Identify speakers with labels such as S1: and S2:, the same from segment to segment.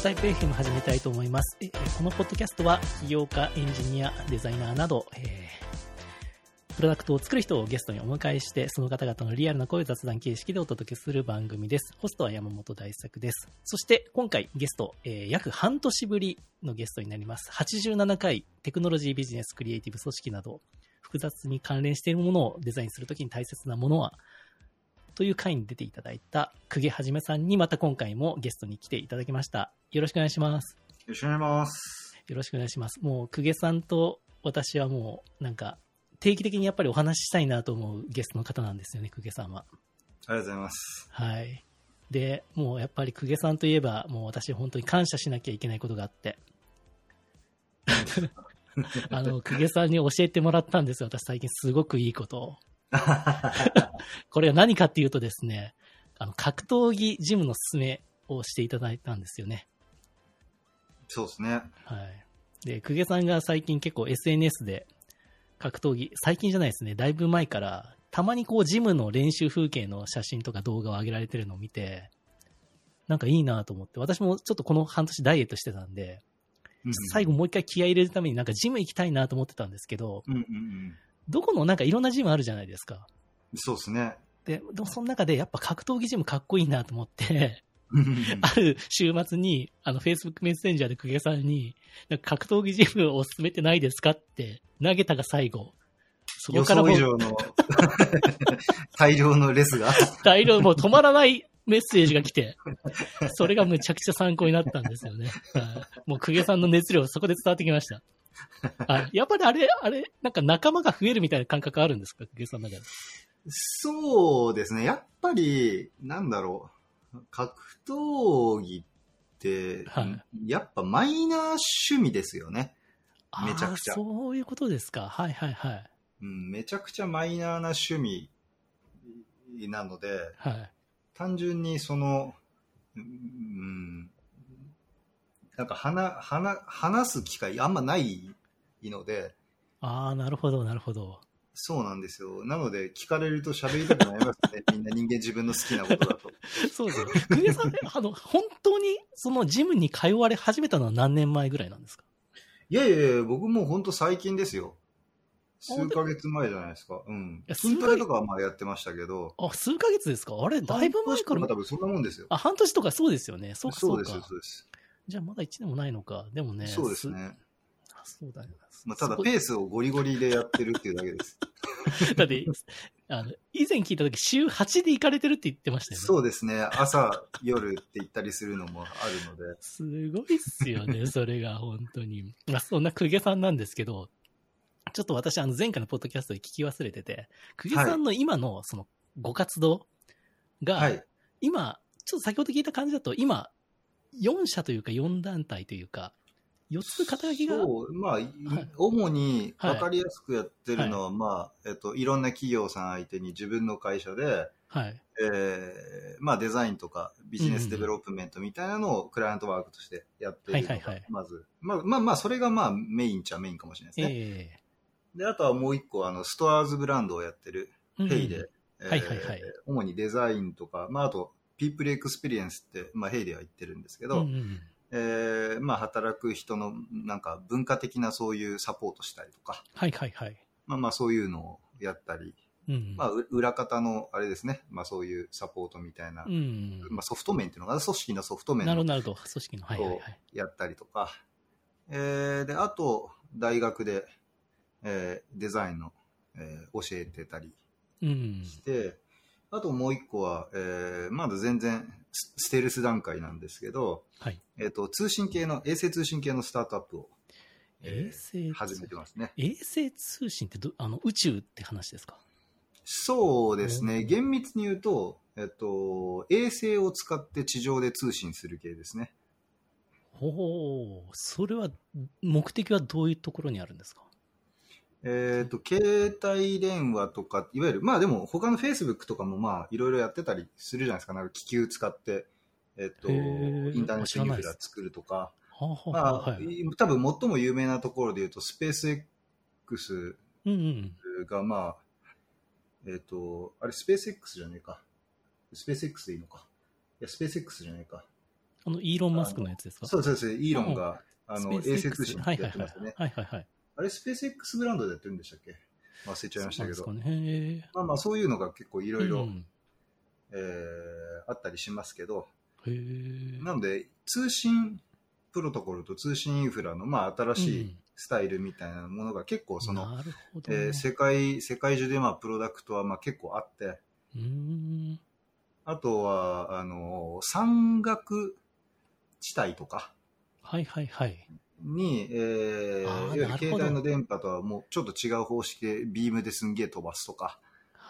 S1: スタイプ FM 始めたいと思います。えこのポッドキャストは起業家、エンジニア、デザイナーなど、えープロダクトを作る人をゲストにお迎えして、その方々のリアルな声を雑談形式でお届けする番組です。ホストは山本大作です。そして今回ゲスト、えー約半年ぶりのゲストになります。87回テクノロジービジネスクリエイティブ組織など、複雑に関連しているものをデザインするときに大切なものは、という回に出ていただいた久毛はじめさんにまた今回もゲストに来ていただきました。よろしくお願いします。
S2: よろしくお願いします。
S1: よろしくお願いします。もう久毛さんと私はもうなんか定期的にやっぱりお話ししたいなと思うゲストの方なんですよね、久毛さんは。
S2: ありがとうございます。
S1: はい。で、もうやっぱり久毛さんといえば、もう私本当に感謝しなきゃいけないことがあって。あの、久毛さんに教えてもらったんですよ、私最近すごくいいことを。これは何かっていうとですね、あの、格闘技ジムの勧めをしていただいたんですよね。
S2: そうですね。
S1: はい。で、久毛さんが最近結構 SNS で格闘技、最近じゃないですね、だいぶ前から、たまにこうジムの練習風景の写真とか動画を上げられてるのを見て、なんかいいなと思って、私もちょっとこの半年ダイエットしてたんで、最後もう一回気合い入れるためになんかジム行きたいなと思ってたんですけど、
S2: うんうんうん。
S1: どこのなんかいろんなジムあるじゃないですか。
S2: そうですね。
S1: で、でもその中でやっぱ格闘技ジムかっこいいなと思って、ある週末に、あの、Facebook メッセンジャーで久毛さんに、なんか格闘技ジムをおすすめてないですかって投げたが最後。そこ
S2: 予
S1: からも
S2: 以上の 大量のレスが。
S1: 大量もう止まらないメッセージが来て、それがむちゃくちゃ参考になったんですよね。はいもう久毛さんの熱量そこで伝わってきました。はいやっぱりあれ、あれ、なんか仲間が増えるみたいな感覚あるんですか？久毛さんの中で。
S2: そうですね。やっぱり、なんだろう。格闘技って、
S1: はい
S2: やっぱマイナー趣味ですよね。めちゃくちゃ
S1: そういうことですか。はいはいはい。
S2: うん、めちゃくちゃマイナーな趣味なので、
S1: はい。
S2: 単純にその、うん、なんか話、話、話す機会あんまないので、
S1: ああ、なるほどなるほど。
S2: そうなんですよ。なので、聞かれると喋りたくなりますね。みんな人間自分の好きなことだと。
S1: そうですよ。久米さん、あの、本当にそのジムに通われ始めたのは何年前ぐらいなんですか？
S2: いやいやいや、僕も本当最近ですよ。数ヶ月前じゃないですか。うん
S1: や。
S2: 筋トレとかはまあやってましたけど、
S1: あ、数ヶ月ですか？あれ、だいぶ前から？
S2: 半年と。多分そんなもんですよ。
S1: あ、半年とかそうですよね。そうかそううか。
S2: そですよ、そうです。
S1: じゃあまだ1年もないのか。でもね。
S2: そうですね。
S1: あそうだよな。
S2: まあ、ただペースをゴリゴリでやってるっていうだけです。
S1: だって、あの、以前聞いた時週8で行かれてるって言ってましたよね。
S2: そうですね。朝、夜って言ったりするのもあるので。
S1: すごいっすよね、それが本当に。まあ、そんな公家さんなんですけど、ちょっと私、あの、前回のポッドキャストで聞き忘れてて、公家さんの今の、その、ご活動が、
S2: はい。
S1: 今、ちょっと先ほど聞いた感じだと、今、4社というか4団体というか、4つ肩書きが、
S2: そう、まあ、い
S1: はい。
S2: 主に
S1: はい。
S2: 分かりやすくやってるのは、まあ、えっと、いろんな企業さん相手に自分の会社で、
S1: はい。
S2: えーまあ、デザインとか business development みたいなのを client work としてやってるのが、
S1: はいはいはい。
S2: まず、まあまあまあ、それがまあメインっちゃメインかもしれないですね。
S1: え
S2: で、あとはもう一個、あの、 STORES ブランドをやってる、
S1: え
S2: hey で、主にデザインとか、まあ、あと、 people experience って、まあ、 hey では言ってるんですけど、
S1: うんうん
S2: えーまあ、働く人の、なんか、文化的なそういうサポートしたりとか、
S1: はいはいはい。
S2: まあまあ、そういうのをやったり、
S1: うん。
S2: まあ、う裏方の、あれですね、まあ、そういうサポートみたいな、
S1: うん。
S2: まあ、ソフト面っていうのが、組織のソフト面の
S1: なるほど。組織の。はい。
S2: やったりとか、えーで、あと、大学で、えーデザインの、えー教えてたり
S1: うん。
S2: して、あともう一個は、えーまだ全然スステルス段階なんですけど、
S1: はい。
S2: えっ、と、通信系の、衛星通信系のスタートアップを、えー
S1: 衛星
S2: 始めてますね。
S1: 衛星通信ってど、あの、宇宙って話ですか？
S2: そうですね。
S1: うん
S2: 厳密に言うと、えっと、衛星を使って地上で通信する系ですね。
S1: ほう、それは、目的はどういうところにあるんですか？
S2: えっ、と、携帯電話とか、いわゆる、まあでも他の Facebook とかもまあいろいろやってたりするじゃないですか。なんか気球使って、えっ、
S1: ー
S2: インターネットインフラ作るとか。ま
S1: あ、
S2: あ、
S1: はい。
S2: 多分最も有名なところで言うと、スペース X
S1: うんうん。
S2: がまあ、えっ、と、あれスペース X じゃねえか。スペース X でいいのか。いや、スペース X じゃねえか。
S1: あの、イーロン・マスクのやつですか？
S2: そうです、そうです。イーロンが、あの、衛星通信
S1: X はい
S2: や
S1: はいはい
S2: ってますよね。
S1: はいはいはい。
S2: あれ、スペース X ブランドでやってるんでしたっけ？忘れちゃいましたけど。
S1: ね。へ
S2: まあまあ、そういうのが結構い
S1: え。
S2: ろいろ
S1: うん
S2: えーあったりしますけど。なので、通信プロトコルと通信インフラの、まあ、新しいスタイルみたいなものが結構、その、
S1: なるほど。
S2: えー世界、世界中で、まあ、プロダクトは、まあ、結構あって。あとは、あの、山岳地帯とか
S1: はいはいはい。
S2: に、えーいわゆる携帯の電波とはもうちょっと違う方式で、ビームですんげえ飛ばすとか、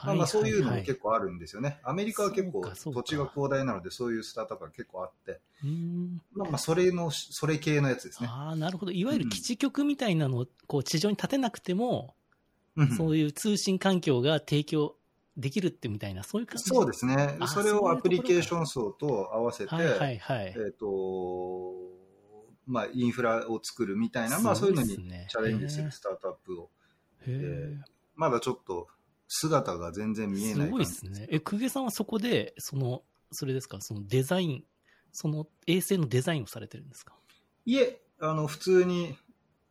S2: まあ、まあそういうのも結構あるんですよね。アメリカは結構土地が広大なので、そういうスタートアップが結構あって。まあまあそれの、それ系のやつですね。
S1: ああ、なるほど。いわゆる基地局みたいなのを、こう、地上に立てなくても、
S2: うん
S1: そういう通信環境が提供できるってみたいな、そういう感じ？
S2: そうですね
S1: あ。
S2: それをアプリケーション層と合わせて、
S1: はいはいはい。
S2: えっ、と、まあ、インフラを作るみたいな、まあ、そういうのにチャレンジするスタートアップを、
S1: へえ。
S2: まだちょっと姿が全然見えない
S1: す。ごいですね。え、公家さんはそこで、その、それですか、そのデザイン、その衛星のデザインをされてるんですか？
S2: いえ、あの、普通に、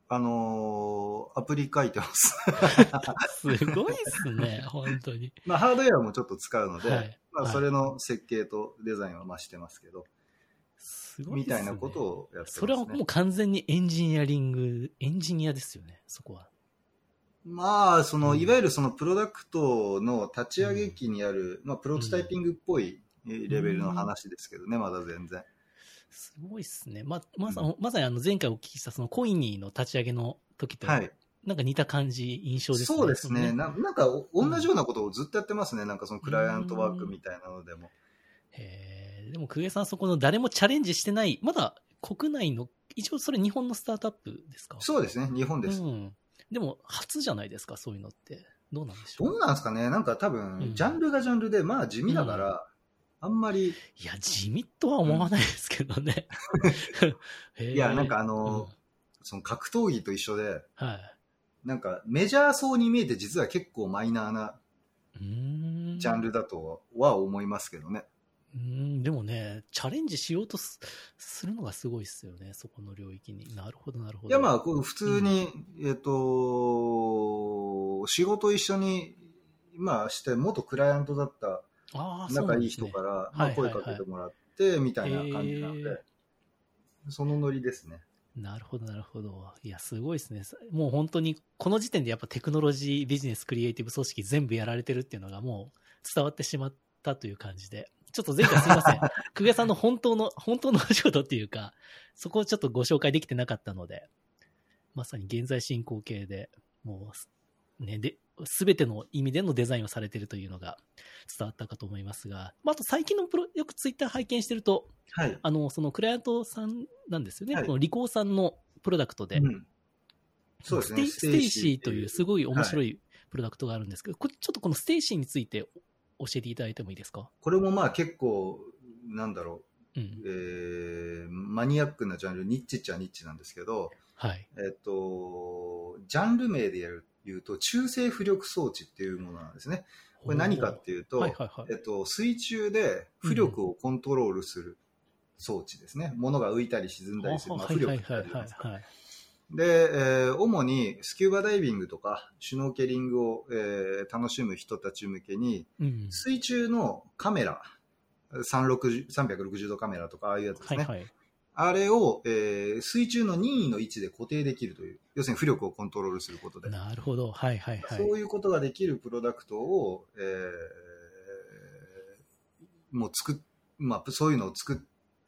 S2: あのーアプリ書いてます。
S1: すごいですね、本当に。
S2: まあ、ハードウェアもちょっと使うので、
S1: はい。
S2: まあ、
S1: はい。
S2: それの設計とデザインはまあしてますけど、
S1: すごいね。
S2: みたいなことをやってます、ね。
S1: それはもう完全にエンジニアリング、エンジニアですよね、そこは。
S2: まあ、その、
S1: うん
S2: いわゆるそのプロダクトの立ち上げ期にある、まあ、プロトタイピングっぽいえーレベルの話ですけどね、まだ全然。
S1: すごいですね。ま、まさ、まさにあの前回お聞きしたそのコイニーの立ち上げの時と、
S2: はい。
S1: なんか似た感じ、印象ですね。
S2: そうですね。
S1: の
S2: ななんか、お同じようなことをずっとやってますね。なんかそのクライアントワークみたいなのでも。
S1: へえでも、久江さん、そこの誰もチャレンジしてない、まだ国内の、一応それ日本のスタートアップですか？
S2: そうですね。日本です。
S1: うん。でも、初じゃないですか、そういうのって。どうなんでしょう？
S2: どうなんですかね？なんか多
S1: うん
S2: 分、ジャンルがジャンルで、まあ地味だから、あんまり、
S1: いや、地味とは思わないですけどね。
S2: いや、なんかあ
S1: うん
S2: の、その格闘技と一緒で、
S1: はい。
S2: なんかメジャーそうに見えて実は結構マイナーなジャンルだとは思いますけどね。
S1: うん、でもね、チャレンジしようとすするのがすごいですよね、そこの領域に。なるほど、なるほど。
S2: いやまあ、普通に、えっ、と、仕事一緒に、まあして、元クライアントだった仲いい人から、
S1: はい
S2: まあ、
S1: はいはい
S2: 声かけてもらって、みたいな感じなので、
S1: へ
S2: そのノリですね。
S1: なるほど、なるほど。いや、すごいですね。もう本当に、この時点でやっぱテクノロジー、ビジネス、クリエイティブ組織全部やられてるっていうのがもう伝わってしまったという感じで。ちょっと前回すいません。久我さんの本当の、本当のお仕事っていうか、そこをちょっとご紹介できてなかったので、まさに現在進行形で、もう、ね、で、すべての意味でのデザインをされているというのが伝わったかと思いますが、まあ、あと最近のプロ、よくツイッター拝見してると、
S2: はい。
S1: あの、そのクライアントさんなんですよね。
S2: はい
S1: このリコーさんのプロダクトで、
S2: うんそうですね。
S1: ステイシーというすごい面白
S2: はい
S1: いプロダクトがあるんですけど、ちょっとこのステイシーについて教えていただいてもいいですか？
S2: これもまあ結構、なんだろう、
S1: うん。
S2: えーマニアックなジャンル、ニッチっちゃニッチなんですけど、
S1: はい。
S2: えっと、ジャンル名でやる言うと、中性浮力装置っていうものなんですね。これ何かっていうと、えっと、水中で浮力をコントロールする装置ですね。物が浮いたり沈んだりする、まあ、
S1: はい
S2: 浮力ってありますか
S1: はい。
S2: で、えー主にスキューバダイビングとかシュノーケリングを、えー楽しむ人たち向けに、
S1: うん。
S2: 水中のカメラ、360 360度カメラとかああいうやつですね。
S1: はいはい。
S2: あれを、えー水中の任意の位置で固定できるという、要するに浮力をコントロールすることで。
S1: なるほど。はいはいはい。
S2: そういうことができるプロダクトを、えーもう作っ、まあ、そういうのを作っ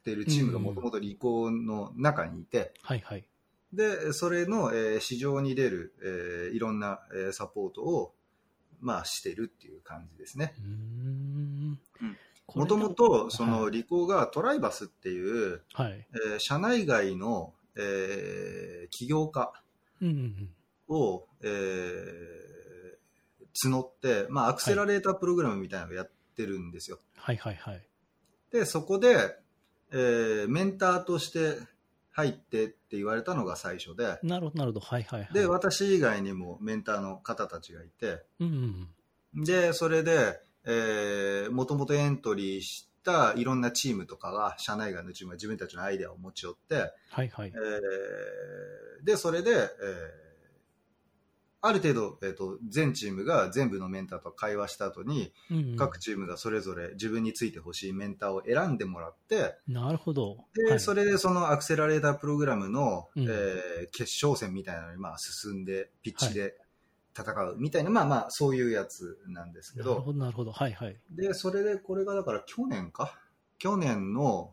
S2: てるチームがもともとリコーの中にいて、
S1: はいはい。
S2: で、それの、えー市場に出る、えーいろんな、えーサポートを、まあ、してるっていう感じですね。もともと、その、
S1: はい
S2: リコーがトライバスっていう、
S1: はい。
S2: えー社内外の、えー起業家
S1: うんうんうん。
S2: を、えー募って、まあ、アクセラレータープログラムみたいなのをやってるんですよ。
S1: はいはいはい。
S2: で、そこで、えーメンターとして入ってって言われたのが最初で、
S1: なるほどなるほど。はいはいはい。
S2: で、私以外にもメンターの方たちがいて、
S1: うんうんうん。
S2: で、それで、えー、もともとエントリーしたいろんなチームとかが、社内外のチームが自分たちのアイデアを持ち寄って、
S1: はいはい
S2: え。ーで、それで、えーある程度、えっ、と、全チームが全部のメンターと会話した後に、
S1: うんうん
S2: 各チームがそれぞれ自分についてほしいメンターを選んでもらって、
S1: なるほど。
S2: で、
S1: はい
S2: それでそのアクセラレータープログラムの、
S1: うん
S2: えー決勝戦みたいなのにまあ進んで、ピッチで戦うみたいな、まあまあ、そういうやつなんですけど、
S1: なるほど、なるほど。はいはい。
S2: で、それでこれがだから去年か？去年の、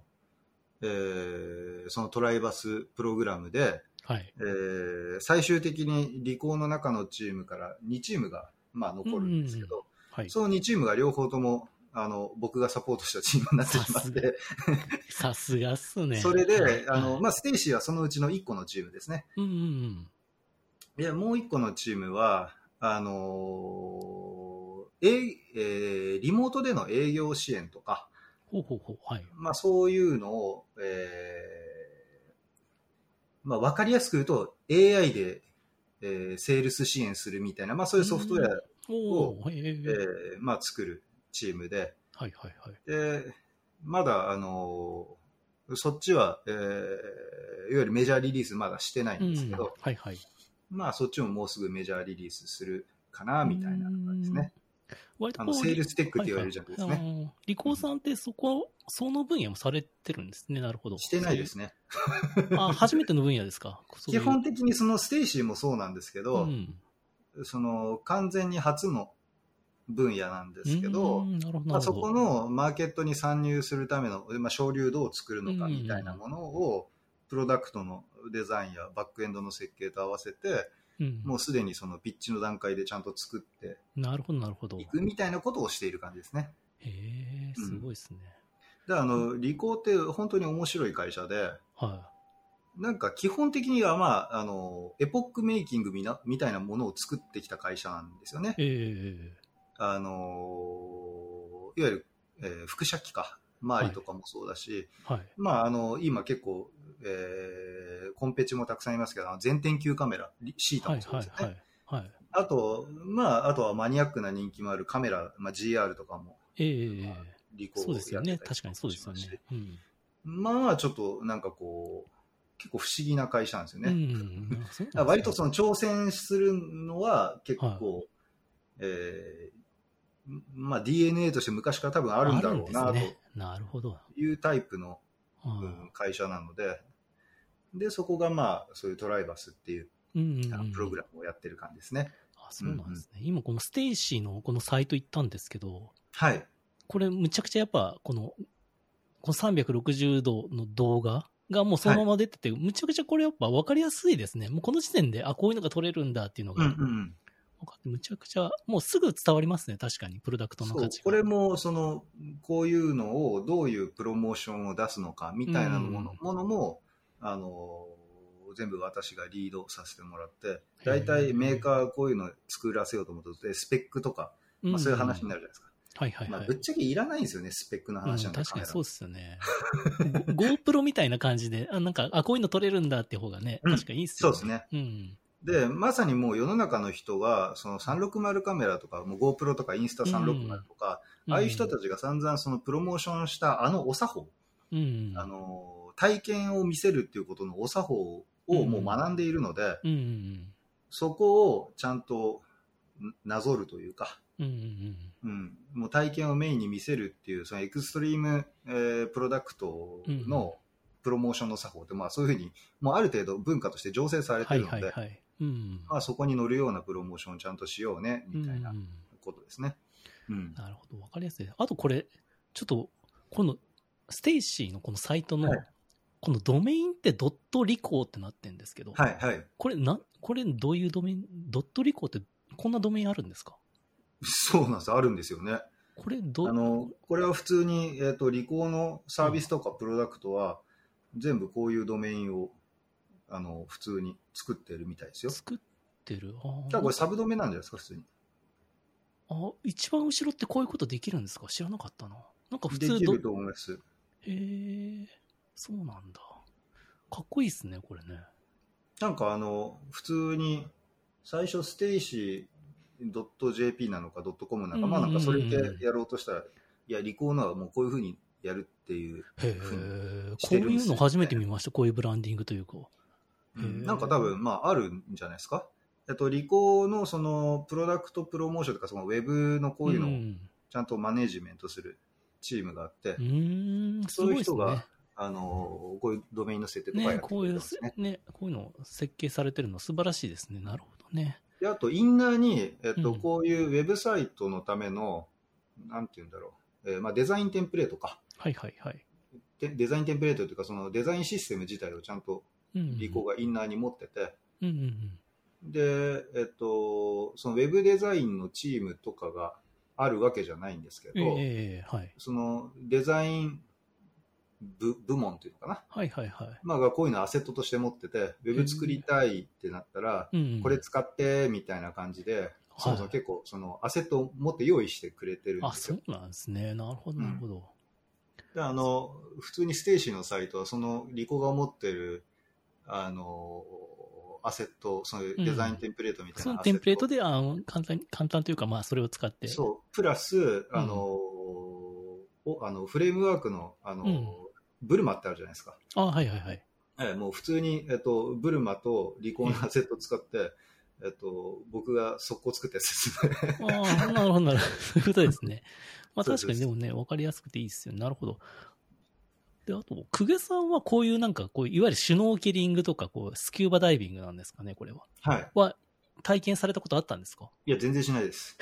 S2: えーそのトライバスプログラムで、
S1: はい。
S2: えー最終的に理工の中のチームから2チームが、まあ、残るんですけど、
S1: はい。
S2: その2チームが両方ともあの僕がサポートしたチームになってしまって、
S1: さすがっすね。
S2: それで、
S1: はい
S2: あの
S1: はい
S2: まあ、ステイシーはそのうちの1個のチームですね。
S1: うんうんうん。
S2: いや、もう1個のチームは、あのーええーリモートでの営業支援とか、
S1: ほうほうほう。はい。
S2: まあ、そういうのを、えーまあ、わかりやすく言うと AI で、えーセールス支援するみたいな、まあ、そういうソフトウェア、
S1: おお、へえ
S2: えーまあ、作るチームで、
S1: はいはいはい。
S2: でまだ、あのーそっちは、えーいわゆるメジャーリリースまだしてないんですけど、
S1: うんはいはい。
S2: まあ、そっちももうすぐメジャーリリースするかな、みたいな感じですね。
S1: 割と
S2: あのセールステックって言われるじゃないですね。
S1: はいはいリコーさんってそこ、その分野もされてるんですね。なるほど。
S2: してないですね。
S1: あ、初めての分野ですか？
S2: 基本的にそのステイシーもそうなんですけど、
S1: うん
S2: その完全に初の分野なんですけど、
S1: ど
S2: まあ。そこのマーケットに参入するための、まあ、商流どう作るのかみたいなものを、プロダクトのデザインやバックエンドの設計と合わせて、
S1: うん
S2: もうすでにそのピッチの段階でちゃんと作って
S1: なるほどなるほど。へ
S2: いくみたいなことをしている感じですね。
S1: え、すごいですね。
S2: で、あの、リコーって本当に面白い会社で、
S1: は
S2: なんか基本的にはまあ、あの、エポックメイキングみなみたいなものを作ってきた会社なんですよね
S1: い。。ええ
S2: あのいわゆる、えー輻射機か周りとかもそうだし、
S1: はい。
S2: まあ、あの今結構、えーコンペチもたくさんいますけど全天球カメラリシータ
S1: はい
S2: もそうですよね、
S1: はいはい。はい。
S2: あと、まあ、あとはマニアックな人気もあるカメラ、まあ、GR とかも
S1: ええ
S2: リコー
S1: そうですよね。
S2: やってたり
S1: 確かにそうですよ
S2: しますし
S1: ね。うん。
S2: まあちょっとなんかこう結構不思議な会社なんですよね、
S1: うん
S2: 割とその挑戦するのは結構、えーまあ、DNA として昔から多分あるんだろうなと
S1: なるほど。
S2: いうタイプの、会社なのででそこがまあそういうトライバスっていう
S1: うんうんうん。
S2: プログラムをやってる感じですね、
S1: あ、そうなんですね。今このステイシーのこのサイト行ったんですけど、
S2: はい。
S1: これむちゃくちゃやっぱこの、この360度の動画がもうそのまま出てて、むちゃくちゃこれやっぱ分かりやすいですね。もうこの時点で、あ、こういうのが撮れるんだっていうのが。
S2: うんうん。うん
S1: 分かって、むちゃくちゃ、もうすぐ伝わりますね。確かに、プロダクトの価値が。
S2: これもそのこういうのをどういうプロモーションを出すのかみたいなもの,、ものもあの全部私がリードさせてもらって大体メーカーこういうの作らせようと思うとでスペックとか、まあ、そういう話になるじゃないですか、
S1: はいはいはい。
S2: まあ、ぶっちゃけいらないんですよねスペックの話なんて、
S1: うん確かにそう
S2: う
S1: ですよね。ゴ GoPro みたいな感じで、あ、なんか、あ、こういうの撮れるんだって方がね、
S2: うん
S1: 確かにいいっすよ
S2: そうですね。
S1: うん。
S2: でまさにもう世の中の人がその360カメラとかもう GoPro とかインスタ360とか、ああいう人たちが散々そのプロモーションしたあのお作法、
S1: うん。
S2: あの体験を見せるっていうことのお作法をもう学んでいるので、
S1: うんうん
S2: そこをちゃんとなぞるというか、
S1: うん。うんうん
S2: うん、もう体験をメインに見せるっていうそのエクストリーム、えープロダクトのプロモーションの作法って、まあ、そういうふうにもうある程度文化として醸成されて
S1: はい
S2: るので、
S1: はいはい。うん。
S2: まあ、そこに乗るようなプロモーションをちゃんとしようねみたいな
S1: うんうん
S2: ことですね。うん
S1: なるほど、わかりやすい。あとこれ、ちょっと、この、ステイシーのこのサイトの、
S2: はい
S1: このドメインってドットリコーってなってるんですけど、
S2: はいはい。
S1: これな、これどういうドメイン、ドットリコーってこんなドメインあるんですか？
S2: そうなんですあるんですよね。
S1: これど、
S2: あのこれは普通に、えー、とリコーのサービスとかプロダクトは、全部こういうドメインをあの普通に作ってるみたいですよ。
S1: 作ってる？あー
S2: だからこれサブドメなんじゃないですか、普通に。
S1: あ、一番後ろってこういうことできるんですか？知らなかったな。なんか普通ど
S2: できると思います。
S1: へえ、そうなんだ。かっこいいっすね、これね。
S2: なんかあの、普通に、最初ステイシー .jp なのか .com なのか、まあなんかそれでやろうとしたら、いや、リコーのはもうこういうふうにやるっていう。う
S1: え、こう
S2: してるんですよ
S1: いうの初めて見ました。こういうブランディングというか。へー
S2: なんか多分、まあ、あるんじゃないですか？えっと、リコーのそのプロダクトプロモーションとか、そのウェブのこういうのを
S1: ん
S2: ちゃんとマネジメントするチームがあって、
S1: うーん、す
S2: そういう人が。あの、こういうドメインの設定とかや
S1: ね、
S2: ってく
S1: こういう
S2: ね。
S1: ね、こういうの設計されてるの素晴らしいですね。なるほどね。
S2: であと、インナーに、えっと、
S1: うん
S2: こういうウェブサイトのための、なんて言うんだろう、えーまあ、デザインテンプレートか。
S1: はいはいはい。
S2: でデザインテンプレートというか、そのデザインシステム自体をちゃんと
S1: うん。
S2: リコがインナーに持ってて、
S1: うんうんうん。
S2: で、えっと、そのウェブデザインのチームとかがあるわけじゃないんですけど、
S1: ええはい。
S2: そのデザイン部部門っていうのかな、
S1: はいはいはい。
S2: まあ、がこういうのをアセットとして持ってて、ウェブ作りたいってなったら、
S1: うんうん。
S2: これ使ってみたいな感じで、そもそも結構そのアセットを持って用意してくれてるん
S1: あ、
S2: ですよ。
S1: そうなんですね。なるほどなるほど。
S2: であの普通にステーシーのサイトは、そのリコが持ってるあのアセット、そのデザインテンプレートみたい
S1: そ
S2: なアセット、
S1: のテンプレートで、あの、簡単に、簡単というか、まあ、それを使って。
S2: そう、プラス、あの、おあのフレームワークの、あの、
S1: うん
S2: ブルマってあるじゃないですか。
S1: あ、はいはいはい。
S2: ええもう普通に、えっと、ブルマとリコーのアセット使って、えっと、僕が速攻作ったやつですね。
S1: ああ、なるほどなるほど。そういうことですね。まあ確かにでもね、わかりやすくていいですよね。なるほど。で、あと、久下さんはこういうなんか、こう、いわゆるシュノーケリングとか、こう、スキューバダイビングなんですかね、これは。
S2: はい。
S1: は、体験されたことあったんですか？
S2: いや、全然しないです。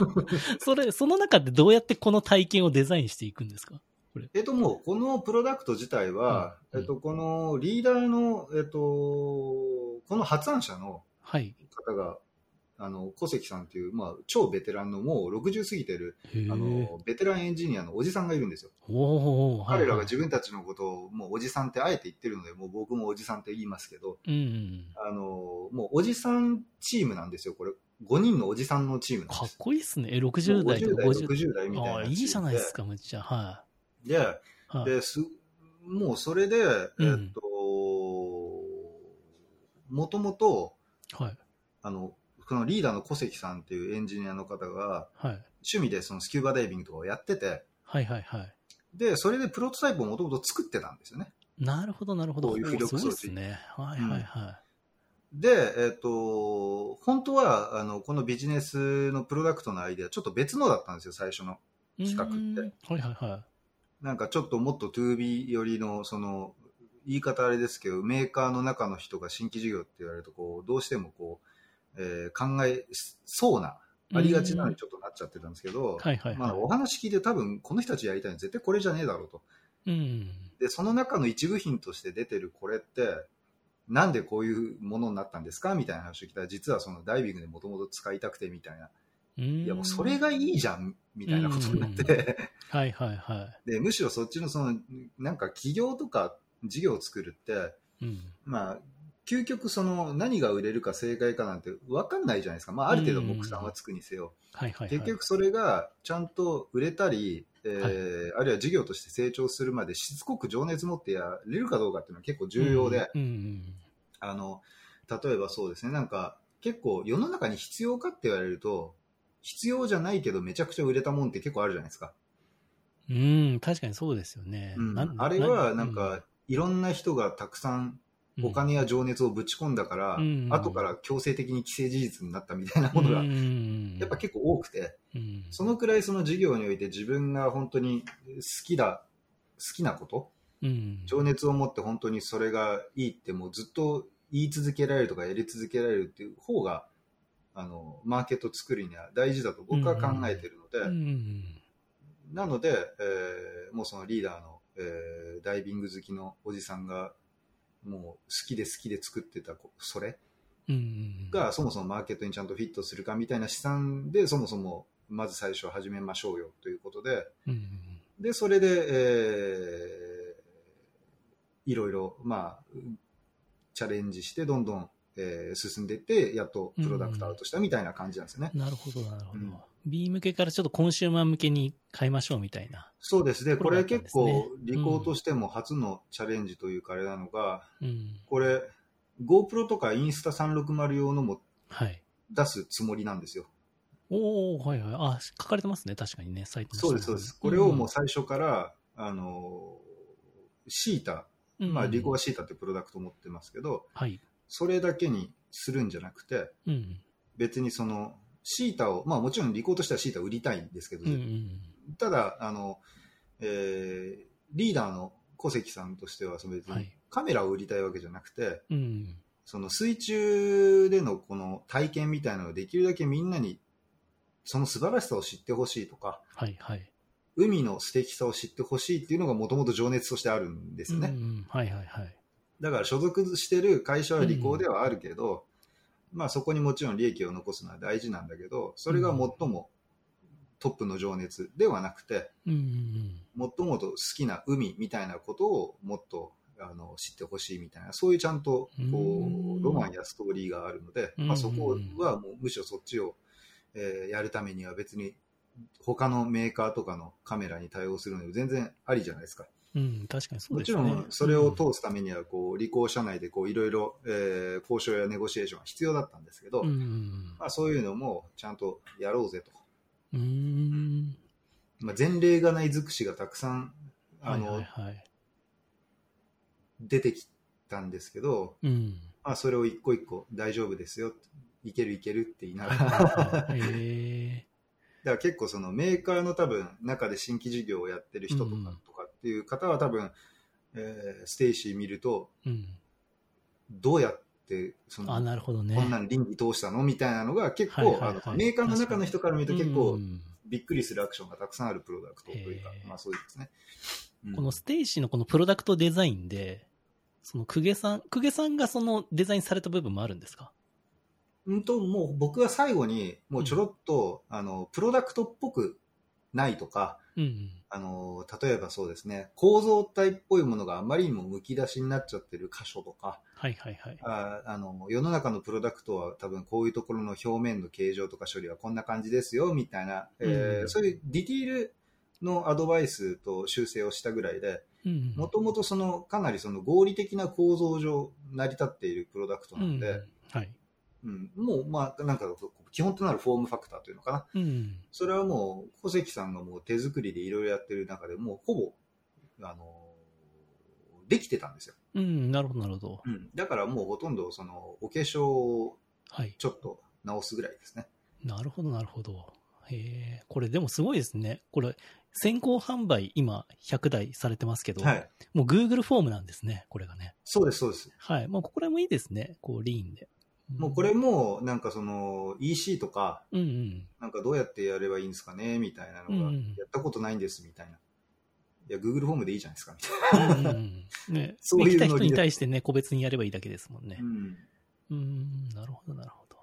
S1: それ、その中でどうやってこの体験をデザインしていくんですか？
S2: えっと、もう、このプロダクト自体は、
S1: うん
S2: えっと、このリーダーの、えっと、この発案者の
S1: はい。
S2: 方が、あの、小関さんっていう、まあ、超ベテランの、もう60過ぎてる。あの、ベテランエンジニアのおじさんがいるんですよ。
S1: おお、はい、
S2: 彼らが
S1: はい。
S2: 自分たちのことを、もうおじさんってあえて言ってるので、もう僕もおじさんって言いますけど、
S1: うんうん。
S2: あの、もうおじさんチームなんですよ、これ。5人のおじさんのチームなん
S1: かっ
S2: です。
S1: こいいっすね。え60代とか
S2: 50代、
S1: 50
S2: 60代みたいな
S1: ああ、いいじゃないですか、むっちゃ。は
S2: で。
S1: い。はい。
S2: ですもうそれで、え
S1: うん
S2: っと、もともと、
S1: はい。
S2: あの、このリーダーの小関さんっていうエンジニアの方が、
S1: はい。
S2: 趣味でそのスキューバダイビングとかをやってて、
S1: はいはいはい。
S2: で、それでプロトタイプをもともと作ってたんですよね。
S1: なるほど、なるほど。
S2: こういう浮力装置
S1: おすごいですね。はいはいは
S2: で、えっ、と、本当は、あの、このビジネスのプロダクトのアイデア、ちょっと別のだったんですよ、最初の。
S1: い。
S2: 企画って
S1: うーんはいはいは
S2: なんかちょっともっと 2B 寄りの、その、言い方あれですけど、メーカーの中の人が新規事業って言われると、こう、どうしてもこう、えー考えそうな、
S1: い。
S2: ありがちなの
S1: うん
S2: にちょっとなっちゃってたんですけど、まあ、お
S1: は
S2: 話聞いて多分この人たちやりたいの絶対これじゃねえだろうと。
S1: い。うん。
S2: で、その中の一部品として出てるこれって、なんでこういうものになったんですかみたいな話を聞いたら、実はそのダイビングでもともと使いたくてみたいな。
S1: い
S2: いやもうそれがいいじゃんみたいなことになって、
S1: はいはいは
S2: で、むしろそっちのその、なんか企業とか事業を作るって、
S1: い。うん。
S2: まあ、究極その何が売れるか正解かなんて分かんないじゃないですか。まあ、ある程度目算はつくにせよ。
S1: はいはいはい。
S2: 結局それがちゃんと売れたり、えーあるいは事業として成長するまでしつこく情熱持ってやれるかどうかっていうのは結構重要で、
S1: うんうん
S2: あの、例えばそうですね、なんか結構世の中に必要かって言われると、必要じゃないけどめちゃくちゃ売れたもんって結構あるじゃないですか。
S1: うん。うん、確かにそうですよね。
S2: うん。
S1: な
S2: あれはなんか、いろんな人がたくさん
S1: うん。
S2: お金や情熱をぶち込んだから、
S1: うん
S2: 後から強制的に既成事実になったみたいなものが
S1: うん。
S2: やっぱ結構多くて、
S1: うん。
S2: そのくらいその事業において自分が本当に好きだ、好きなこと、
S1: うん。
S2: 情熱を持って本当にそれがいいってもうずっと言い続けられるとかやり続けられるっていう方が、あの、マーケット作るには大事だと僕は考えてるので、
S1: うん
S2: なので、えーもうそのリーダーの、えーダイビング好きのおじさんが、もう好きで好きで作ってたこそれ？
S1: うん
S2: がそもそもマーケットにちゃんとフィットするかみたいな試算でそもそもまず最初始めましょうよということで、
S1: うん。
S2: で、それで、えーいろいろ、まあ、チャレンジしてどんどん、えー進んでいって、やっとプロダクトアウトしたみたいな感じなんですよね。
S1: なるほどなるほど。
S2: うん。
S1: B 向けからちょっとコンシューマー向けに変えましょうみたいな。
S2: そうですね。これ結構
S1: そうだったん、ですね
S2: リコーとしても初のチャレンジというかあれなのが、
S1: うん。
S2: これ、GoPro とかインスタ360用のも
S1: はい。
S2: 出すつもりなんですよ。
S1: おおはいはい。あ書かれてますね。確かにね。サイト
S2: そうです、そうです。これをもう最初から、あの、シータ、
S1: うん。
S2: まあ、リコアシータってプロダクトを持ってますけど、
S1: はい。
S2: それだけにするんじゃなくて、
S1: うん。
S2: 別にその、シータを、まあもちろんリコーとしてはシータ売りたいんですけど、
S1: うんうん。
S2: ただ、あの、えーリーダーの小関さんとしては、その別に
S1: はい。
S2: カメラを売りたいわけじゃなくて、
S1: うん。
S2: その水中でのこの体験みたいなのをできるだけみんなにその素晴らしさを知ってほしいとか、
S1: はいはい。
S2: 海の素敵さを知ってほしいっていうのがもともと情熱としてあるんですよね。
S1: うんうん。はいはいはい。
S2: だから所属してる会社は利口ではあるけど、まあそこにもちろん利益を残すのは大事なんだけど、それが最もトップの情熱ではなくて、
S1: うんうん
S2: もっともっと好きな海みたいなことをもっとあの知ってほしいみたいな、そういうちゃんとこ
S1: うん
S2: うロマンやストーリーがあるので、
S1: うん
S2: まあ、そこはもうむしろそっちを、えーやるためには別に他のメーカーとかのカメラに対応するので全然ありじゃないですか。
S1: うん。うん、確かにそう
S2: もち
S1: ですね。
S2: ろんそれを通すためにはこう利口社内でこういろいろえー交渉やネゴシエーションが必要だったんですけど、
S1: うんうん
S2: まあ、そういうのもちゃんとやろうぜと。
S1: うん。うん。
S2: まあ、前例がない尽くしがたくさんあの、
S1: はいはいはい。
S2: 出てきたんですけど、
S1: うん。
S2: まあ、それを一個一個大丈夫ですよ、いけるいけるって言いながら、
S1: へえ。
S2: だから結構そのメーカーの多分中で新規事業をやってる人とかっていう方は多分、えーステイシー見ると、
S1: うん。
S2: どうやってその
S1: あ、なるほどね。
S2: こんなの倫理通したのみたいなのが結構、あのメーカーの中の人から見ると結
S1: う
S2: 構
S1: ん
S2: びっくりするアクションがたくさんあるプロダクトというかまあそうですね。うん。
S1: このステイシーのこのプロダクトデザインで、その公家さん、公家さんがそのデザインされた部分もあるんですか？
S2: うんと、もう僕は最後に、もうちょろっと、あの、プロダクトっぽくないとか、
S1: うんうん。
S2: あの、例えばそうですね、構造体っぽいものがあまりにもむき出しになっちゃってる箇所とか、
S1: はいはいはい。
S2: ああの、世の中のプロダクトは多分こういうところの表面の形状とか処理はこんな感じですよ、みたいな、えー
S1: うん
S2: そういうディティールのアドバイスと修正をしたぐらいで、
S1: うん
S2: もともとその、かなりその合理的な構造上成り立っているプロダクトなんで、
S1: うんはい。
S2: うん、もう、まあ、なんか、基本となるフォームファクターというのかな。
S1: うん。
S2: それはもう、小関さんがもう手作りでいろいろやってる中でもう、ほぼ、あの、できてたんですよ。
S1: うん、なるほどなるほど。
S2: うん。だからもうほとんど、その、お化粧を
S1: はい。
S2: ちょっと直すぐらいですね。
S1: なるほどなるほど。へえ、これでもすごいですね。これ、先行販売今100台されてますけど、
S2: はい。
S1: もう Google フォームなんですね、これがね。
S2: そうです、そうです。
S1: はい。もうここら辺もいいですね。こう、リーンで。
S2: もうこれも、なんかその、EC とか、
S1: うんうん。
S2: なんかどうやってやればいいんですかね、みたいなのが、
S1: うん
S2: やったことないんです、みたいな。いや、Google フォームでいいじゃないですか、みたいな。
S1: うんうんうんね、
S2: そういうノリで
S1: 来た人に対してね、個別にやればいいだけですもんね
S2: う。ん。
S1: うん、なるほど、なるほど。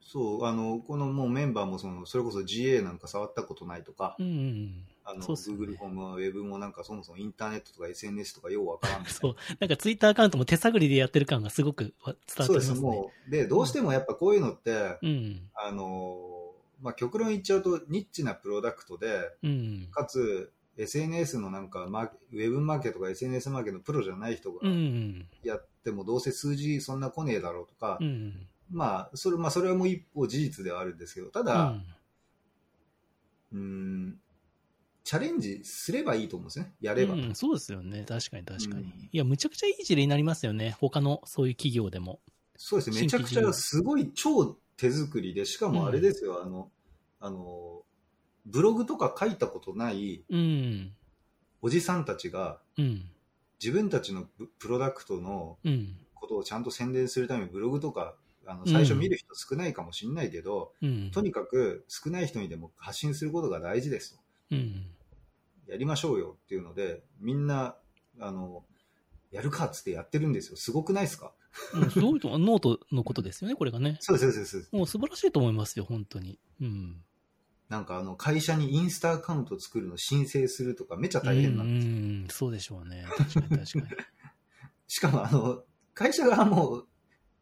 S2: そう、あの、このもうメンバーもその、それこそ GA なんか触ったことないとか、
S1: うんうん
S2: あの、
S1: ね
S2: Google フォームは Web もなんかそもそもインターネットとか SNS とかようわからん
S1: そう。なんかツイッターアカウントも手探りでやってる感がすごくわ伝わって
S2: そうです。もう。で、どうしてもやっぱこういうのって、
S1: うん。
S2: あの、まあ、極論言っちゃうとニッチなプロダクトで、
S1: うん。
S2: かつ SNS のなんかウェブマーケとか SNS マーケのプロじゃない人が。やってもどうせ数字そんな来ねえだろうとか、
S1: うん。
S2: まあ、それ、まあ、それはもう一方事実ではあるんですけど、た
S1: う
S2: だ、
S1: ん。
S2: うーん、チャレンジすればいいと思うんですね。やれば。
S1: うん、そうですよね。確かに確かに。
S2: うん
S1: いや、むちゃくちゃいい事例になりますよね。他のそういう企業でも。
S2: そうですね。めちゃくちゃすごい超手作りで、しかもあれですよ、あの、あの、ブログとか書いたことない
S1: うん。
S2: おじさんたちが
S1: うん。
S2: 自分たちのププロダクトの
S1: うん。
S2: ことをちゃんと宣伝するためにブログとか、あの、最初見る人少ないかもしれないけど、
S1: うん。
S2: とにかく少ない人にでも発信することが大事ですと。
S1: うん。
S2: やりましょうよっていうので、みんな、あの、やるかっつってやってるんですよ。すごくないですか？
S1: うんすごいと、ノートのことですよね、これがね。
S2: そうです、そうです。
S1: もう素晴らしいと思いますよ、本当に。うん。
S2: なんかあの、会社にインスタアカウント作るの申請するとかめっちゃ大変なんですよ。
S1: うんうん、そうでしょうね。確かに確かに。
S2: しかもあの、会社がもう、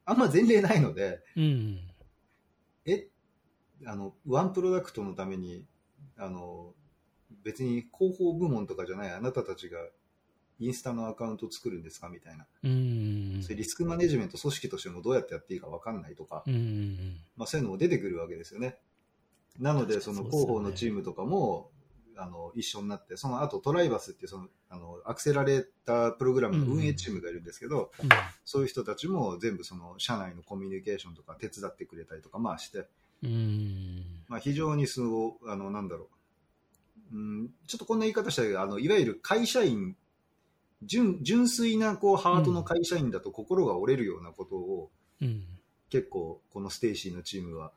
S2: あんま前例ないので、
S1: うん。
S2: え、あの、ワンプロダクトのために、あの、別に広報部門とかじゃないあなたたちがインスタのアカウント作るんですかみたいな。
S1: うん。
S2: それリスクマネジメント組織としてもどうやってやっていいか分かんないとか、
S1: うん。
S2: まあそういうのも出てくるわけですよね。なので、その広報のチームとかも、あの一緒になって、その後トライバスっていうそのあのアクセラレータープログラムの運営チームがいるんですけど、
S1: うん
S2: そういう人たちも全部その社内のコミュニケーションとか手伝ってくれたりとかまあして、
S1: うん。
S2: まあ、非常にそう、あの、なんだろう。うん、ちょっとこんな言い方したけど、あの、いわゆる会社員、純純粋なこうハートの会社員だと心が折れるようなことを、
S1: うん。
S2: 結構このステイシーのチームは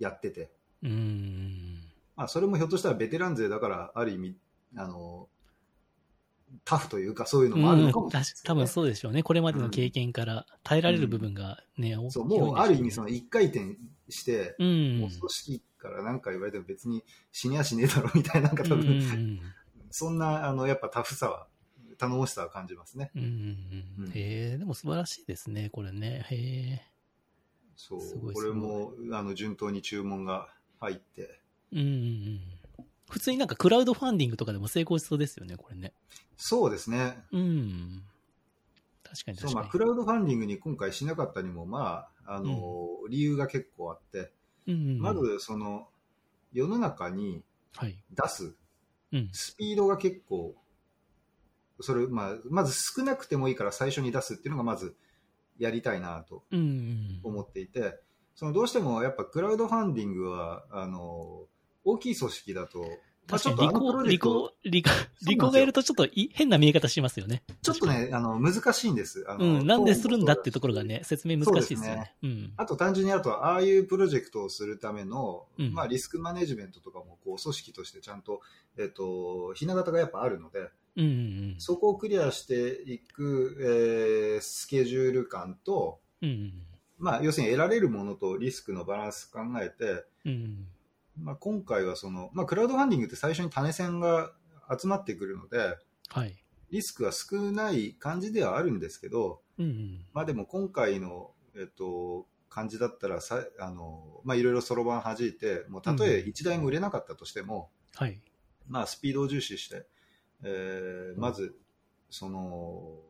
S2: やってて、
S1: うん。
S2: まあ、それもひょっとしたらベテラン勢だから、ある意味、あの、タフというかそういうのもあるのかもしれないです
S1: 多分そうでしょうね。これまでの経験から耐えられる部分がね、大きい
S2: そう、もうある意味その一回転して、
S1: うん。
S2: もう組織から何か言われても別に死にやしねえだろみたいな、なんか多分、
S1: うんうん
S2: そんな、あの、やっぱタフさは、頼もしさは感じますね。
S1: うんうんうん
S2: うん
S1: へえ、でも素晴らしいですね、これね。へえ。
S2: そう。これも、あの、順当に注文が入って。
S1: うんうんうん。普通になんかクラウドファンディングとかでも成功しそうですよね、これね。
S2: そうですね。
S1: うん。確かに
S2: そう、
S1: 確かに。
S2: まあ、クラウドファンディングに今回しなかったにも、まあ、あの、理由が結構あって、
S1: うんうんうん
S2: まず、その、世の中に
S1: はい。
S2: 出す
S1: うん。
S2: スピードが結構、それ、まあ、まず少なくてもいいから最初に出すっていうのがまずやりたいなと。思っていて、そのどうしてもやっぱクラウドファンディングは、あの、大きい組織だと、まあ
S1: 確かに、リコ、リコ、リコ、リコがいるとちょっとい変な見え方しますよね。
S2: ちょっとね、あの、難しいんです。
S1: うん。なんでするんだっていうところがね、説明難しいですよね。うん。
S2: あと単純にあと、ああいうプロジェクトをするための、
S1: うん
S2: まあリスクマネジメントとかも、こう、組織としてちゃんと、えっ、と、ひな形がやっぱあるので、
S1: うんうん
S2: そこをクリアしていく、えースケジュール感と、
S1: うん。うん
S2: まあ要するに得られるものとリスクのバランス考えて、
S1: うん。うん。
S2: まあ今回はその、まあクラウドファンディングって最初に種銭が集まってくるので、
S1: はい。
S2: リスクは少ない感じではあるんですけど、
S1: うんうん。
S2: まあでも今回の、えっと、感じだったらさ、あの、まあいろいろそろばん弾いて、もうたとえ1台も売れなかったとしても、
S1: はい。
S2: まあスピードを重視して、えーまず、その、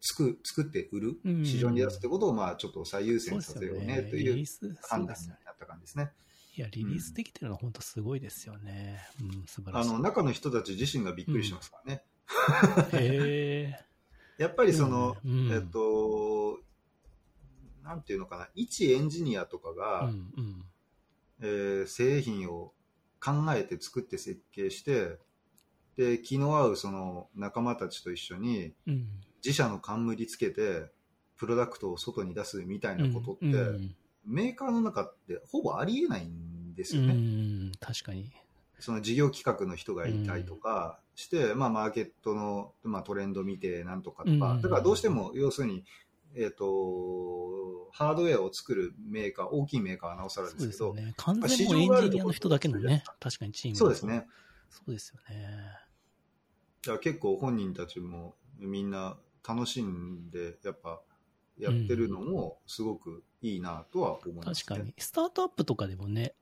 S2: つく、作って売る
S1: うん、
S2: 市場に出すってことを、まあちょっと最優先させようね
S1: ね。
S2: という判断。になった感じですね。
S1: いや、リリースできてるのは本当すごいですよね。うん、素晴らしい。
S2: あの、中の人たち自身がびっくりしますからね。
S1: へ
S2: やっぱりその、
S1: うんうん
S2: えっと、なんていうのかな、一エンジニアとか
S1: え。
S2: が、
S1: うんうん。
S2: えー製品を考えて作って設計して、で、気の合うその仲間たちと一緒に
S1: うん。
S2: 自社の冠つけて、プロダクトを外に出すみたいなことって、
S1: うん
S2: メーカーの中ってほぼありえないんです
S1: う
S2: よね。
S1: ん、確かに。
S2: その事業企画の人がいたりとかして、まあ、マーケットの、まあ、トレンド見てなんとかとか、
S1: うん
S2: だからどうしても要するに、えっとハードウェアを作るメーカー大きいメーカーはなおさらですけど
S1: そうですよね。完全にエンジニアの人だけのね、確かにチーム
S2: そうですね。
S1: そうですよね。
S2: だから結構本人たちもみんな楽しんでやっぱやってるのもすごくいいなとは思います、ね
S1: 確かに。スタートアップとかでもね、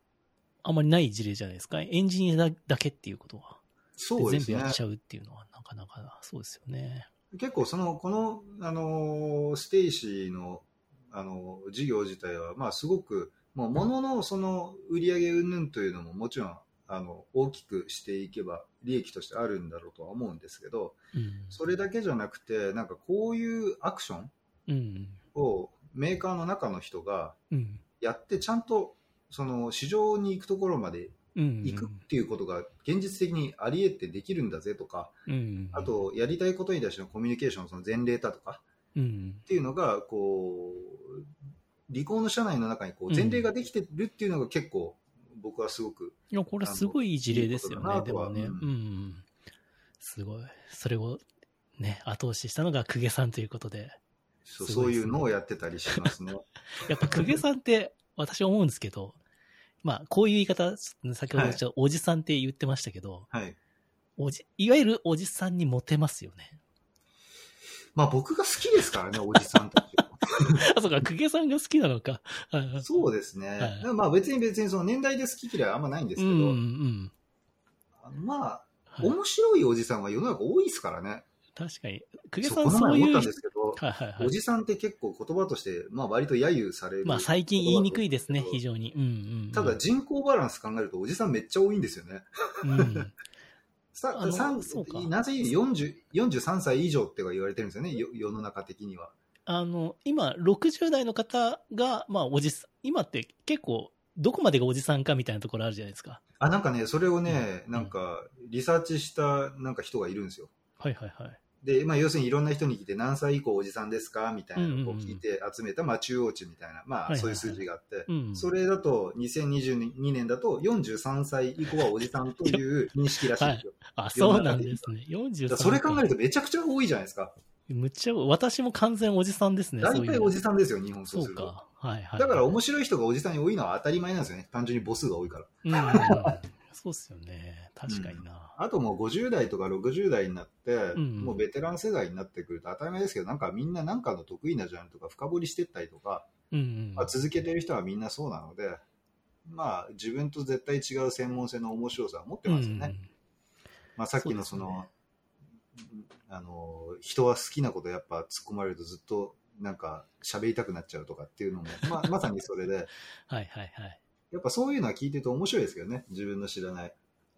S1: あんまりない事例じゃないですか。エンジニアだだけっていうことは。
S2: そうですね
S1: 全部やっちゃうっていうのは、なかなかそうですよね。
S2: 結構そのこの、あのステイシーの、あの事業自体は、まあ、すごくもう物のその売り上げ云々というのももちろんあの大きくしていけば利益としてあるんだろうとは思うんですけど
S1: うん。
S2: それだけじゃなくてなんかこういうアクション
S1: うん。
S2: をメーカーの中の人が
S1: うん。
S2: やってちゃんとその市場に行くところまで
S1: うん。
S2: 行くっていうことが現実的にあり得てできるんだぜとか、
S1: うん。
S2: あ、とやりたいことに対してのコミュニケーションその前例だとか
S1: うん。
S2: っていうのがこう理工の社内の中にこう前例ができてるっていうのが結構僕はすごく、
S1: いや、これすごいいい事例ですよね、でもね。う
S2: うん
S1: ん。すごい。それをね、後押ししたのが公家さんということで。
S2: そう
S1: ね
S2: そういうのをやってたりしますね。
S1: やっぱ公家さんって、私思うんですけど、まあ、こういう言い方、先ほどちょおじさんって言ってましたけど、
S2: はい。
S1: おじ、いわゆるおじさんにモテますよね。
S2: まあ僕が好きですからね、おじさんたち。
S1: あ、そうか、公家さんが好きなのか。はい
S2: そうですね。
S1: はい
S2: まあ別に別にその年代で好き嫌いはあんまないんですけど、
S1: うんうん。
S2: まあ、
S1: はい
S2: 面白いおじさんは世の中多いですからね。
S1: 確かに。久下
S2: そう
S1: さんそういう
S2: この前思ったんですけど、
S1: はいはいはい
S2: お。じさんって結構言葉として、まあ割と揶揄される。
S1: まあ最近言いにくいですね、非
S2: 常
S1: 常に。うんうん、うん。
S2: ただ人口バランス考えるとおじさんめっちゃ多いんですよね。
S1: うん。
S2: さなぜ40 43歳以上って言われてるんですよね、よ世の中的には。
S1: あの、今、60代の方が、まあ、おじさん、今って結構、どこまでがおじさんかみたいなところあるじゃないですか。
S2: あ、なんかね、それをね、
S1: うん
S2: なんかリサーチしたなんか人がいるんですよ。
S1: はいはいはい。
S2: で、まあ、要するにいろんな人に来て何歳以降おじさんですか？みたいなのを聞いて集めた、まあ、中央値みたいな、まあ、
S1: はいはいはい
S2: そういう数字があって、
S1: うん。
S2: それだと2022年だと43歳以降はおじさんという認識らしいんですよ。
S1: あ、そうなんですね。43
S2: だからそれ考えるとめちゃくちゃ多いじゃないですか。
S1: むっちゃ、私も完全おじさんですね。
S2: 大体おじ
S1: さ
S2: さんですよ、日本そすると。
S1: はいはい。
S2: だから面白い人がおじさんに多いのは当たり前なんですよね。単純に母数が多いから。
S1: うん。そうっすよね。確かにな。
S2: あともう50代とか60代になって、
S1: ん
S2: もうベテラン世代になってくると当たり前ですけど、なんかみんななんかの得意なジャンルとか深掘りしてったりとか、
S1: うんうん。
S2: まあ、続けてる人はみんなそうなので、まあ自分と絶対違う専門性の面白さは持ってますよね。まあさっきのその、あの、人は好きなことやっぱ突っ込まれるとずっとなんか喋りたくなっちゃうとかっていうのも、まあまさにそれで、
S1: はいはいはい。
S2: やっぱそういうのは聞いてると面白いですけどね、自分の知らない。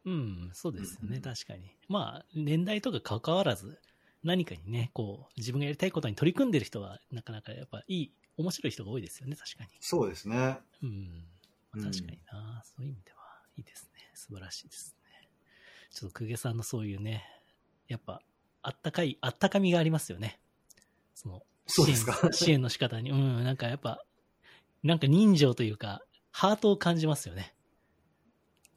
S1: うん、そうですよね、
S2: うん
S1: 確かに。まあ、年代とか関わらず、何かにね、こう、自分がやりたいことに取り組んでる人は、なかなかやっぱいい、面白い人が多いですよね、確かに。
S2: そうですね。
S1: うん。確かにな、そういう意味ではいいですね。素晴らしいですね。ちょっと公家さんのそういうね、やっぱ、あったかい、あったかみがありますよね。その、
S2: そうですか？
S1: 支援支援の仕方に。うん、なんかやっぱ、なんか人情というか、ハートを感じますよね。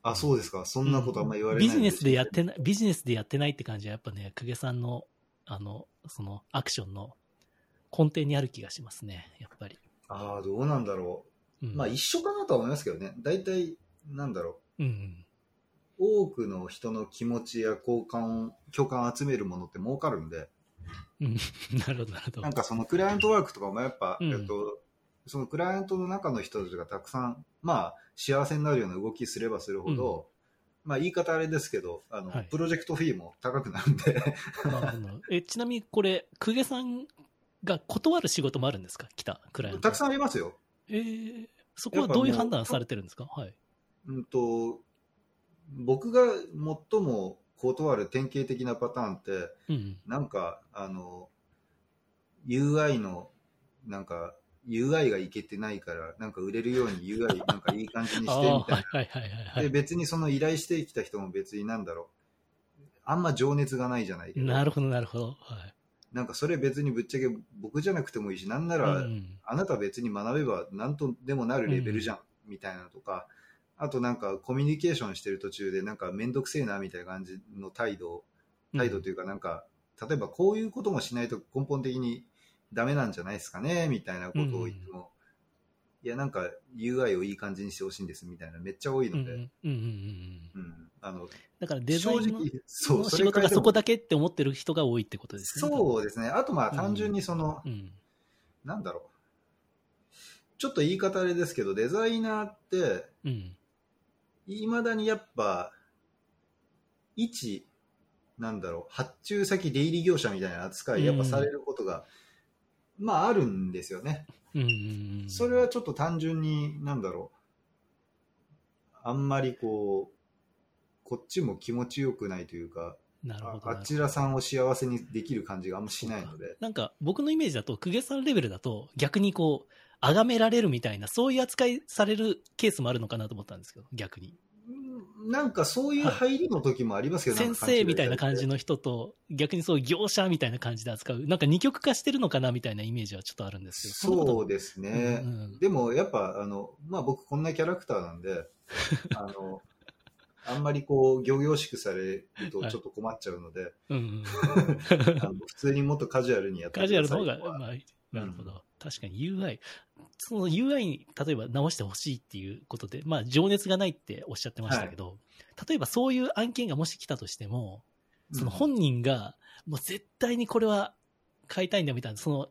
S2: あ、そうですか。そんなことあんま言われない
S1: ビジネスでやって
S2: ない。
S1: ビジネスでやってないって感じはやっぱね、公家さんの、あの、そのアクションの根底にある気がしますね、やっぱり。
S2: ああ、どうなんだろ
S1: うん、
S2: う。まあ一緒かなとは思いますけどね。大体、なんだろ
S1: うんうん。
S2: う。多くの人の気持ちや交換を、共感を集めるものって儲かるんで、
S1: うん。なるほど、なるほど。
S2: なんかそのクライアントワークとかもやっぱ、
S1: うん
S2: えっと、そのクライアントの中の人たちがたくさん、まあ、幸せになるような動きすればするほど、まあ言い方あれですけど、あの、
S1: はい
S2: プロジェクトフィーも高くなるんで、
S1: えちなみにこれ、公家さんが断る仕事もあるんですか？来たクライアント。
S2: たくさんありますよ。
S1: えー、そこはどういう判断されてるんですか？はい。
S2: うんと、僕が最も断る典型的なパターンって、
S1: うんうん。
S2: なんか、あの、UI の、なんか、UI がいけてないから、なんか売れるように UI なんかいい感じにしてみたい
S1: はいはいはいはい。
S2: で、
S1: い。
S2: 別にその依頼してきた人も別になんだろう。あんま情熱がないじゃないけど。
S1: なるほど、なるほど。はい。
S2: なんかそれ別にぶっちゃけ僕じゃなくてもいいし、なんなら、
S1: うん
S2: あなた別に学べば何とでもなるレベルじゃん、みたいなのとか、あとなんかコミュニケーションしてる途中でなんかめんどくせえなみたいな感じの態度、態度というかなんか、例えばこういうこともしないと根本的にダメなんじゃないですかね、みたいなことを言っても、いやなんか UI をいい感じにしてほしいんですみたいなめっちゃ多いので、
S1: だからデザインの
S2: 正直、そう、
S1: の仕事が
S2: そ
S1: こだけって思ってる人が多いってことですね。
S2: そうですね。あとまあ単純にその、
S1: うん。
S2: なんだろう。ちょっと言い方あれですけど、デザイナーって、
S1: うん。
S2: いまだにやっぱ、一、なんだろう、発注先出入り業者みたいな扱い、やっぱされることが、まああるんですよね。
S1: うんうんうん。
S2: それはちょっと単純に、なんだろう、あんまりこう、こっちも気持ちよくないというか、
S1: なるほど。
S2: ああちらさんを幸せにできる感じがあんましないので。
S1: なんか僕のイメージだと、公家さんレベルだと逆にこう、崇められるみたいな、そういう扱いされるケースもあるのかなと思ったんですけど、逆に。
S2: うんなんかそういう入りの時もありますけど、
S1: 先生みたいな感じ
S2: の。
S1: の人と、逆にそう業者みたいな感じで扱う、なんか二極化してるのかなみたいなイメージはちょっとあるんですけど。
S2: そう
S1: で
S2: ですね。
S1: うんうん
S2: でもやっぱ、あの、まあ僕こんなキャラクターなんで、あの、あんまりこう、行々しくされるとちょっと困っちゃうので、
S1: うんうん、
S2: あの普通にもっとカジュアルにやって
S1: カジュアルの方が、
S2: ください
S1: まあ、なるほど。確かに UI、その UI に例えば直してほしいっていうことで、まあ情熱がないっておっしゃってましたけど、例えばそういう案件がもし来たとしても、その本人が、もう絶対にこれは買いたいんだみたいな、その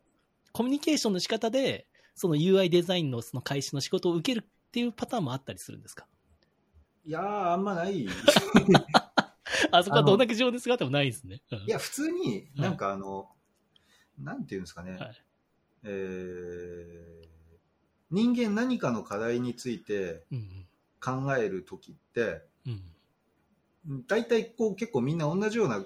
S1: コミュニケーションの仕方で、その UI デザインのその開始の仕事を受けるっていうパターンもあったりするんですか？
S2: いやー、あんまない。
S1: あそこはどんだけ情熱があってもないですね。うん。
S2: いや、普通になんかあの、なんていうんですかね、
S1: はい
S2: えー人間何かの課題について
S1: うん
S2: 考えるときって、
S1: うん
S2: 大体こう結構みんな同じような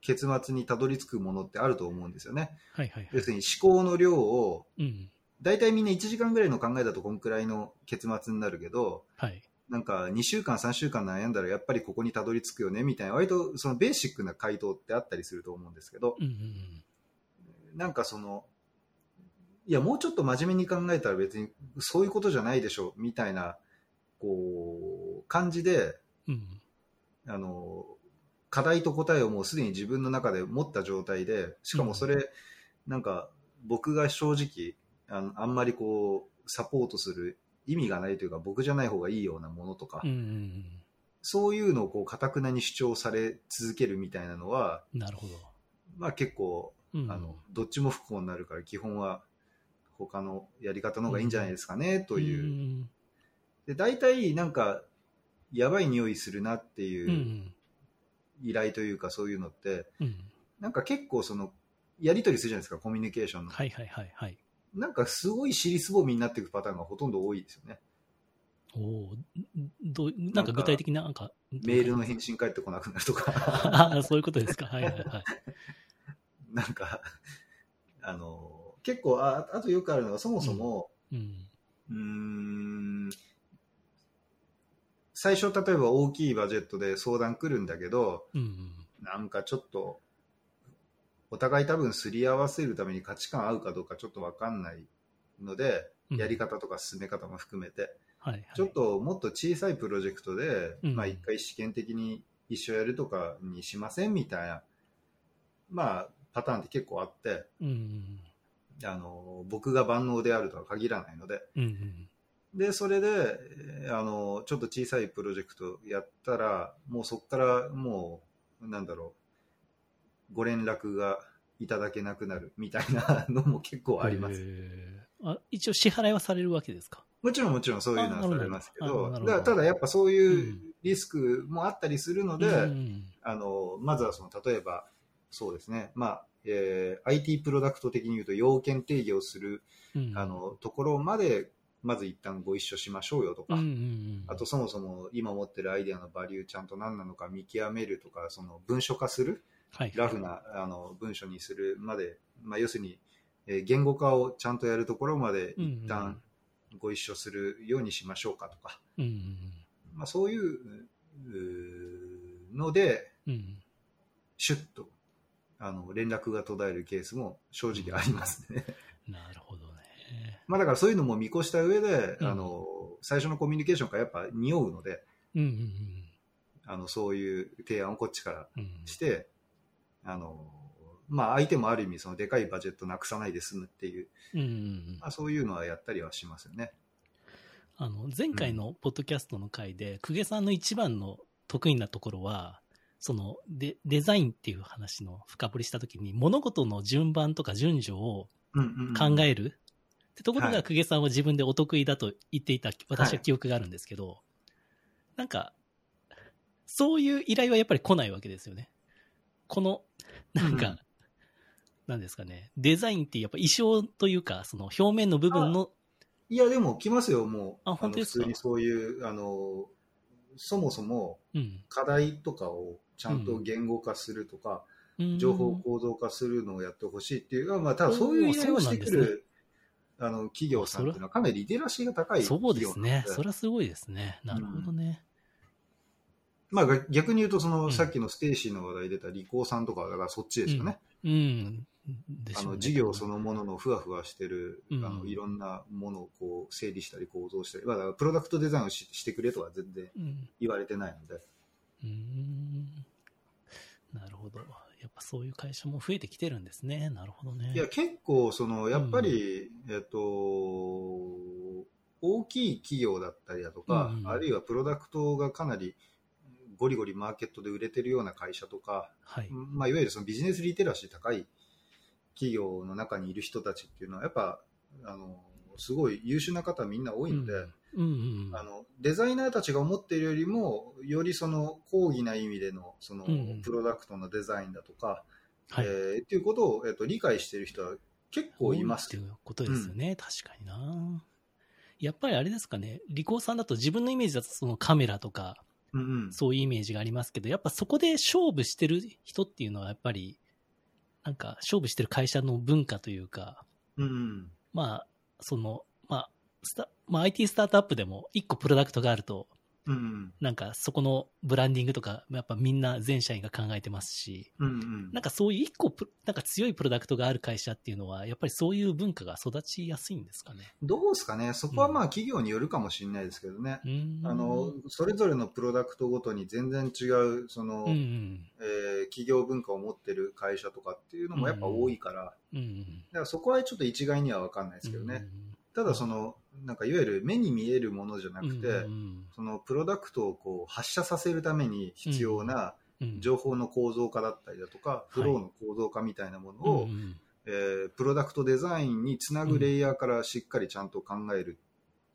S2: 結末にたどり着くものってあると思うんですよね。
S1: はいはいはい
S2: 要。するに思考の量を、
S1: うん
S2: 大体みんな1時間ぐらいの考えだとこんくらいの結末になるけど、
S1: はい。
S2: なんか2週間、3週間悩んだらやっぱりここにたどり着くよねみたいな、割とそのベーシックな回答ってあったりすると思うんですけど、
S1: うんうん
S2: なんかその、いや、もうちょっと真面目に考えたら別にそういうことじゃないでしょみたいな、こう、感じで、
S1: うん。うん
S2: あの、課題と答えをもうすでに自分の中で持った状態で、しかもそれ、なんか僕が正直あの、あんまりこう、サポートする意味がないというか、僕じゃない方がいいようなものとか、
S1: うんうん
S2: そういうのをこう、かたくなに主張され続けるみたいなのは、
S1: うん。なるほど。
S2: まあ結構、
S1: うん
S2: あの、どっちも不幸になるから、基本は他のやり方の方がいいんじゃないですかね、という。
S1: うん
S2: で、大体なんか、やばい匂いするなっていうん依頼というかそういうのって、
S1: うん。
S2: なんか結構その、やり取りするじゃないですか、コミュニケーションの。
S1: はいはいはいはい。
S2: なんかすごい尻すぼみになっていくパターンがほとんど多いですよね。
S1: おおどう、なんか具体的な、なんか、
S2: メールの返信返ってこなくなるとか、
S1: ああ、そういうことですか。はいはいはい。
S2: なんか、あの、結構、ああとよくあるのが、そもそも、
S1: うん。
S2: うーん、最初例えば大きいバジェットで相談来るんだけど、
S1: うん。
S2: なんかちょっと、お互い多分すり合わせるために価値観合うかどうかちょっとわかんないので、
S1: うん
S2: やり方とか進め方も含めて、
S1: はいはい。
S2: ちょっともっと小さいプロジェクトで、
S1: うん
S2: まあ一回試験的に一緒やるとかにしませんみたいな、まあパターンって結構あって、
S1: うん。
S2: あの、僕が万能であるとは限らないので、
S1: うんうん。
S2: で、それで、えーあの、ちょっと小さいプロジェクトやったら、もうそこからもう、なんだろう、ご連絡がいただけなくなるみたいなのも結構あります。
S1: あ一応支払いはされるわけですか？
S2: もちろんもちろんそういうのはされますけ
S1: あ
S2: ど、
S1: なるほど。
S2: だただやっぱそういううん。リスクもあったりするので、
S1: うん。
S2: あの、まずはその、例えば、そうですね、まあ、えー IT プロダクト的に言うと、要件定義をする、
S1: うん。
S2: あの、ところまで、まず一旦ご一緒しましょうよとか、
S1: うんうんうん。
S2: あとそもそも今持ってるアイデアのバリューちゃんと何なのか見極めるとか、その文書化する、
S1: はい、
S2: ラフなあの文書にするまで、まあ、要するに、えー言語化をちゃんとやるところまで一旦ご一緒するようにしましょうかとか、
S1: うんうん
S2: まあ、そういうので、
S1: うんうん。
S2: シュッとあの連絡が途絶えるケースも正直ありますね。
S1: なるほどね。
S2: まあだからそういうのも見越した上で、
S1: うん
S2: あの最初のコミュニケーションからやっぱ匂うので、
S1: うんうん
S2: あのそういう提案をこっちから
S1: うんうん
S2: して、あのまあ相手もある意味そのでかいバジェットなくさないで済むっていう、
S1: うんうんうん
S2: まあ、そういうのはやったりはしますよね。
S1: あの前回のポッドキャストの回で、公家さんの一番の得意なところは、そのデデザインっていう話の深掘りしたときに、物事の順番とか順序を考える、ってところが
S2: はい。
S1: 公家さんは自分でお得意だと言っていた私は記憶があるんですけど、なんか、そういう依頼はやっぱり来ないわけですよね。この、なんか、
S2: うん
S1: なんですかね、デザインってやっぱ衣装というか、その表面の部分の、
S2: いやでも来ますよ、もう。
S1: あ本当ですか？
S2: の普通にそういう、あのそもそも
S1: うん。
S2: 課題とかをちゃんと言語化するとか、
S1: うん
S2: 情報構造化するのをやってほしいっていう、まあ、ただそういう依頼をしてくる、あの企業さんっていうのはかなりリテラシーが高い
S1: そう
S2: 企
S1: ですね。それはすごいですね。なるほどね。
S2: まあ、が逆に言うとその、
S1: うん
S2: さっきのステイシーの話題出たリコーさんとかはだからそっちですよね。
S1: うん。うね
S2: あの事業そのもののふわふわしてる、
S1: うん
S2: あのいろんなものをこう整理したり構造したり、まあ、だからプロダクトデザインをししてくれとは全然
S1: うん。
S2: 言われてないので、
S1: うん。なるほど。やっぱそういう会社も増えてきてるんですね。なるほどね。
S2: いや結構そのやっぱり、えっと大きい企業だったりだとか、
S1: うん
S2: あるいはプロダクトがかなりゴリゴリマーケットで売れてるような会社とか、
S1: はい。
S2: まあ、いわゆるそのビジネスリテラシー高い企業の中にいる人たちっていうのはやっぱあのすごい優秀な方みんな多いので、
S1: うんうんうん。
S2: あのデザイナーたちが思っているよりもよりその講義な意味でのその、
S1: うんうん
S2: プロダクトのデザインだとか、
S1: はい。
S2: えーっていうことを、えっと理解している人は結構います
S1: っていうことですよね。確かにな。やっぱりあれですかね、リコーさんだと自分のイメージだとそのカメラとか、
S2: うんうん、
S1: そういうイメージがありますけど、やっぱそこで勝負してる人っていうのはやっぱり、なんか勝負してる会社の文化というか、
S2: うんうん
S1: まあ、その、まあ、スタまあ、IT スタートアップでも1個プロダクトがあると、
S2: うん。うん
S1: なんかそこのブランディングとか、やっぱみんな全社員が考えてますし、
S2: うんうん。
S1: なんかそういう一個プ、なんか強いプロダクトがある会社っていうのは、やっぱりそういう文化が育ちやすいんですかね。
S2: どうですかね、そこはまあ企業によるかもしれないですけどね、
S1: うーん。
S2: あのそれぞれのプロダクトごとに全然違うその、
S1: うんうん。
S2: えー企業文化を持ってる会社とかっていうのもやっぱ多いから、
S1: うんうん。
S2: だからそこはちょっと一概には分かんないですけどね、ただその、なんかいわゆる目に見えるものじゃな
S1: うん、
S2: くて、
S1: うん。
S2: そのプロダクトをこう発射させるために必要な
S1: うん、
S2: 情報の構造化だったりだとか、フローの構造化みたいなものを、
S1: うんうん
S2: えープロダクトデザインにつなぐレイヤーからしっかりちゃんと考える、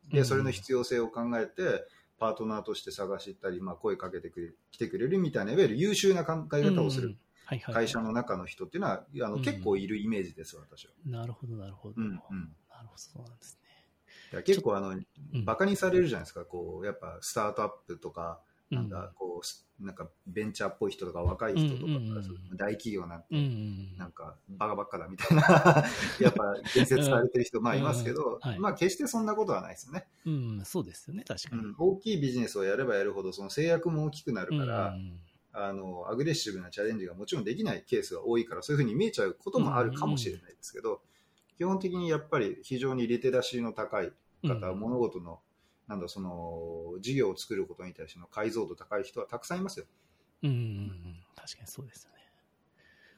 S1: うん
S2: でそれの必要性を考えてパートナーとして探したり、まあ、声かけてくれ来てくれるみたいないわゆる優秀な考え方をする
S1: うんうん。はいはい
S2: 会社の中の人っていうのは、あの
S1: うん。
S2: 結構いるイメージです私は。
S1: なるほど、なるほど。
S2: うんうん
S1: なるほど、そうなんですね。
S2: いや結構あの
S1: うん。
S2: バカにされるじゃないですか、こうやっぱスタートアップとか、なん。
S1: うん
S2: かこうすなんかベンチャーっぽい人とか若い人とか、大企業なんて。なんかバカばっかだみたいな、やっぱ言説されてる人、まあいますけど、まあ決してそんなことはないですよね、
S1: うん、そうですよね、確かに。
S2: うん。大きいビジネスをやればやるほど、その制約も大きくなるから、
S1: うん。
S2: あのアグレッシブなチャレンジがもちろんできないケースが多いから、そういうふうに見えちゃうこともあるかもしれないですけど、基本的にやっぱり非常にリテラシーの高い方、
S1: うん
S2: 物事のなんだその事業を作ることに対しての解像度高い人はたくさんいますよ。
S1: うんうんうん、確かにそうですよね。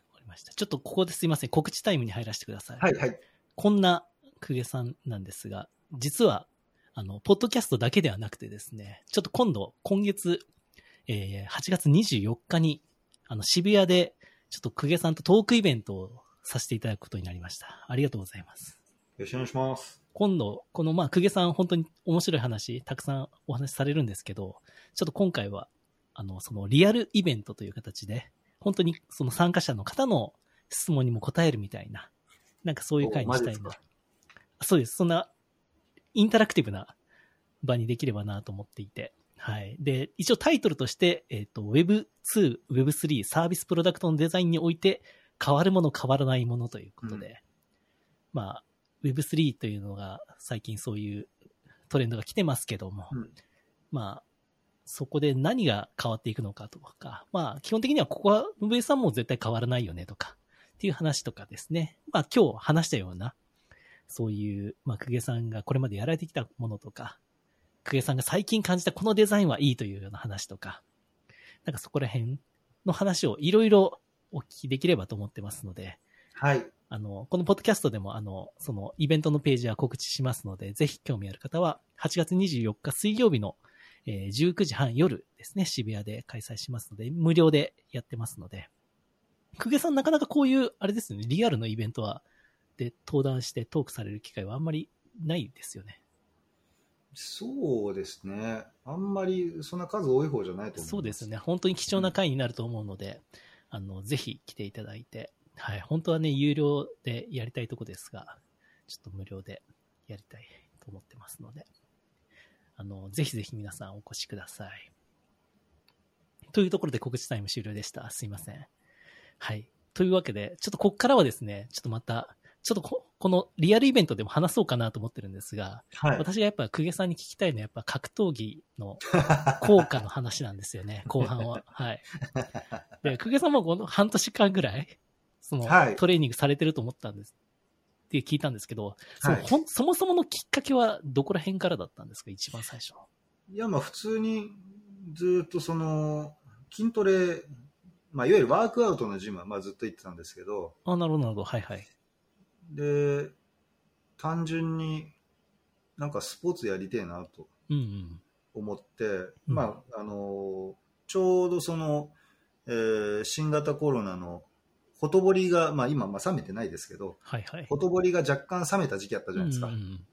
S1: わかりました。ちょっとここですいません、告知タイムに入らせてください。
S2: はいはい。
S1: こんな公家さんなんですが、実は、あの、ポッドキャストだけではなくてですね、ちょっと今度、今月、えー8月24日に、あの、渋谷で、ちょっと公家さんとトークイベントをさせていただくことになりました。ありがとうございます。
S2: よろしくお願いします。
S1: 今度、この、まあ、公家さん、本当に面白い話、たくさんお話しされるんですけど、ちょっと今回は、あの、そのリアルイベントという形で、本当にその参加者の方の質問にも答えるみたいな、なんかそういう会にしたいな。そうです。そんな、インタラクティブな場にできればなと思っていて。はい。で、一応タイトルとして、えっ、と、Web2、Web3 サービスプロダクトのデザインにおいて、変わるもの変わらないものということで、まあ、Web3 というのが最近そういうトレンドが来てますけども、
S2: うん
S1: まあ、そこで何が変わっていくのかとか、まあ、基本的にはここは、運営さんも絶対変わらないよねとか、っていう話とかですね。まあ、今日話したような、そういう、まあ、公家さんがこれまでやられてきたものとか、公家さんが最近感じたこのデザインはいいというような話とか、なんかそこら辺の話をいろいろお聞きできればと思ってますので、
S2: はい。
S1: あの、このポッドキャストでも、あの、そのイベントのページは告知しますので、ぜひ興味ある方は、8月24日水曜日の、えー19時半夜ですね、渋谷で開催しますので、無料でやってますので、公家さんなかなかこういう、あれですね、リアルのイベントは、で、登壇してトークされる機会はあんまりないですよね。
S2: そうですね。あんまりそんな数多い方じゃないと思います。
S1: そうですね。本当に貴重な回になると思うので、あの、ぜひ来ていただいて、はい。本当はね、有料でやりたいとこですが、ちょっと無料でやりたいと思ってますので、あの、ぜひぜひ皆さんお越しください。というところで告知タイム終了でした。すいません。はい。というわけで、ちょっとこっからはですね、ちょっとまた、ちょっとここのリアルイベントでも話そうかなと思ってるんですが、
S2: はい。
S1: 私がやっぱ公家さんに聞きたいのはやっぱ格闘技の 効果の話なんですよね、後半は。はい。で、公家さんもこの半年間ぐらい、その、
S2: はい
S1: トレーニングされてると思ったんです。って聞いたんですけど、その
S2: はい
S1: そもそものきっかけはどこら辺からだったんですか、一番最初。
S2: いや、まあ普通にずっとその筋トレ、まあいわゆるワークアウトのジムはまあずっと行ってたんですけど、
S1: あ、なるほど、なるほど。はいはい。
S2: で、単純になんかスポーツやりてえなと
S1: うんうん。
S2: 思って、まああの、ちょうどその、えー新型コロナのほとぼりが、まあ今、まあ冷めてないですけど、
S1: はいはい。
S2: ほとぼりが若干冷めた時期あったじゃないですか。
S1: うんうんうん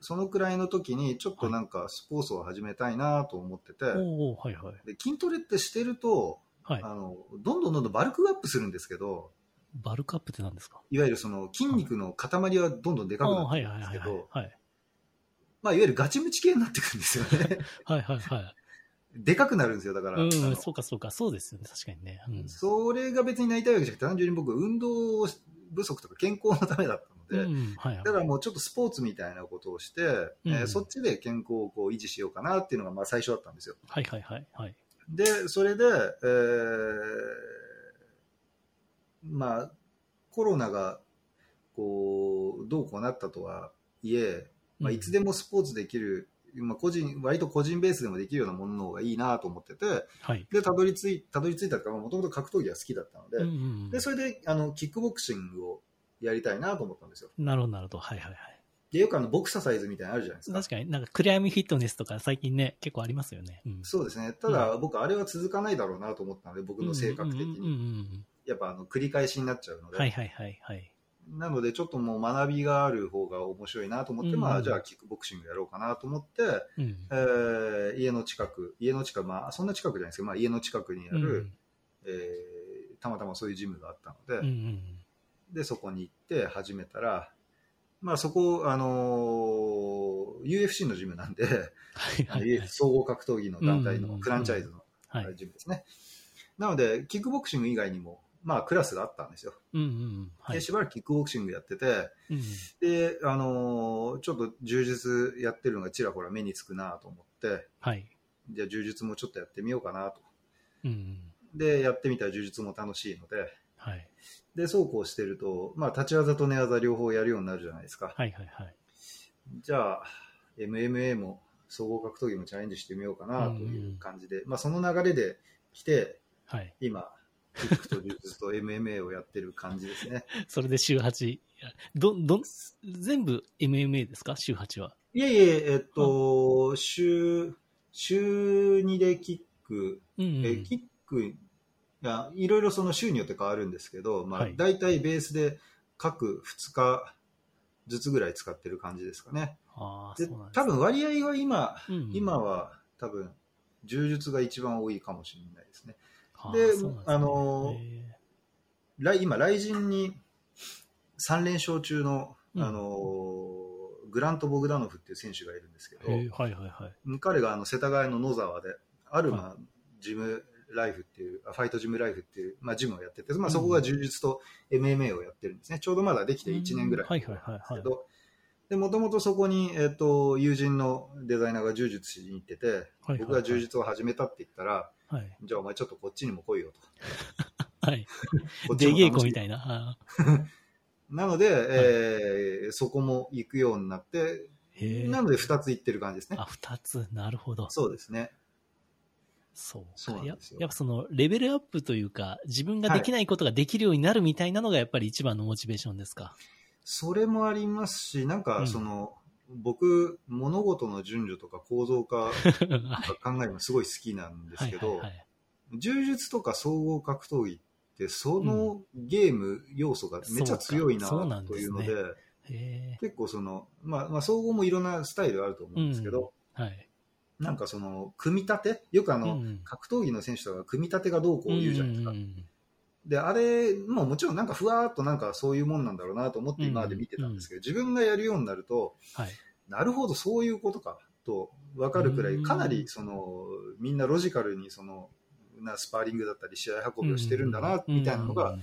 S2: そのくらいの時にちょっとなんかスポーツを始めたいなと思ってて、
S1: はいはい。
S2: で筋トレってしてると、
S1: はい。
S2: あのどんどんどんどんバルクアップするんですけど
S1: バルクアップって何ですか？
S2: いわゆるその筋肉の塊はどんどんでかくなるんですけど。
S1: はい。
S2: まあ、いわゆるガチムチ系になってくるんですよね
S1: はいはいはい。
S2: でかくなるんですよだから、
S1: うん、そうかそうか、そうですよね、確かにね。うん。
S2: それが別になりたいわけじゃなくて単純に僕運動不足とか健康のためだったので、
S1: うん、はいはい。
S2: だからもうちょっとスポーツみたいなことをして、
S1: うん
S2: えーそっちで健康をこう維持しようかなっていうのがまあ最初だったんですよ。
S1: はいはいはいはい。
S2: で、それで、えーまあ、コロナがこうどうこうなったとはいえ、まあ、いつでもスポーツできる、まあ、個人割と個人ベースでもできるようなものの方がいいなと思ってて、
S1: はい。
S2: でたどり着いたどり着いたとか、もともと格闘技が好きだったので、
S1: うんうん
S2: でそれであのキックボクシングをやりたいなと思ったんですよ。
S1: うん。なるほどなるほど。はいはいはい。
S2: でよくあのボクササイズみたいなのあるじゃないですか。
S1: 確かになんかクライムフィットネスとか最近ね、結構ありますよね。うん。
S2: そうですね。ただ、僕、あれは続かないだろうなと思ったので、僕の性格的
S1: うんうんうん
S2: に。やっぱ、あの、繰り返しになっちゃうので。
S1: うんはいはいはいはい。
S2: なので、ちょっともう学びがある方が面白いなと思って、
S1: うん
S2: まあ、じゃあ、キックボクシングやろうかなと思って、
S1: うん。
S2: えー家の近く、家の近く、まあ、そんな近くじゃないですけど、まあ、家の近くにある、えーたまたまそういうジムがあったので、
S1: うんうん
S2: で、そこに行って始めたら、まあ、そこ、あのー UFC のジムなんで、
S1: はいはいはい。
S2: 総合格闘技の団体
S1: うんうんうん
S2: のフランチャイズの
S1: はい。
S2: ジムですね。なので、キックボクシング以外にも、まあ、クラスがあったんですよ。
S1: うんうんうん。はい。
S2: でしばらくキックボクシングやってて、
S1: うん
S2: で、あのーちょっと柔術やってるのがちらほら目につくなと思って、
S1: はい。
S2: じゃあ柔術もちょっとやってみようかなと。
S1: うんうん。
S2: で、やってみたら柔術も楽しいので、
S1: はい。
S2: で、そうこうしてると、まあ、立ち技と寝技両方やるようになるじゃないですか。
S1: はいはいはい。
S2: じゃあ、MMA も総合格闘技もチャレンジしてみようかなという感じで、まあ、その流れで来て、
S1: はい。
S2: 今、キックと柔術と MMA をやってる感じですね。
S1: それで週8。ど、ど、全部 MMA ですか？週8は。
S2: いえいえ、えっと、週、週2でキック、
S1: うんうん。
S2: えキック、いや、いろいろその週によって変わるんですけど、まあ
S1: はい、
S2: 大体ベースで各2日ずつぐらい使ってる感じですかね。
S1: ああ、
S2: で
S1: そうなんです
S2: 多分割合は今、
S1: うんうん
S2: 今は多分、柔術が一番多いかもしれないですね。
S1: あー
S2: で
S1: そうなんすね。
S2: あの来今、来人に3連勝中の、
S1: うん。
S2: あのーグラント・ボグダノフっていう選手がいるんですけど、
S1: はいはいはい。
S2: 彼があの世田谷の野沢で、アルマジムライフっていう、あファイトジムライフっていう、まあ、ジムをやってて、まあ、そこが柔術と MMA をやってるんですね。ちょうどまだできて1年ぐらい
S1: はいはいはいはい。
S2: けど、で、もともとそこに、えっ、と、友人のデザイナーが柔術しに行ってて、僕が柔術を始めたって言ったら、
S1: はい。
S2: じゃあお前ちょっとこっちにも来いよと。
S1: はい。
S2: こっち
S1: みたいな。あ
S2: なので、えーそこも行くようになって。なので2つ行ってる感じですね。
S1: あ、二つ。なるほど。
S2: そうですね。
S1: そう
S2: そう
S1: ややっぱそのレベルアップというか、自分ができないことができるようになるみたいなのがやっぱり一番のモチベーションですか？
S2: それもありますし、なんかその、僕、物事の順序とか構造化
S1: はい
S2: とか考えるのすごい好きなんですけど柔術とか総合格闘技って、そのゲーム要素がめっちゃ強いなというので。結構その、まあ、まあ、総合もいろんなスタイルあると思うんですけど、
S1: はい。
S2: なんかその、組み立て？よくあの、
S1: うん
S2: 格闘技の選手とか組み立てがどうこう言うじゃないですか。
S1: うんうんうん
S2: で、あれ、もうもちろんなんかふわーっとなんかそういうもんなんだろうなと思って今まで見てたんですけど、自分がやるようになると、
S1: はい。
S2: なるほど、そういうことかと分かるくらい、
S1: うん
S2: かなりそのみんなロジカルにそのなスパーリングだったり試合運びをしてるんだなみたいなのが、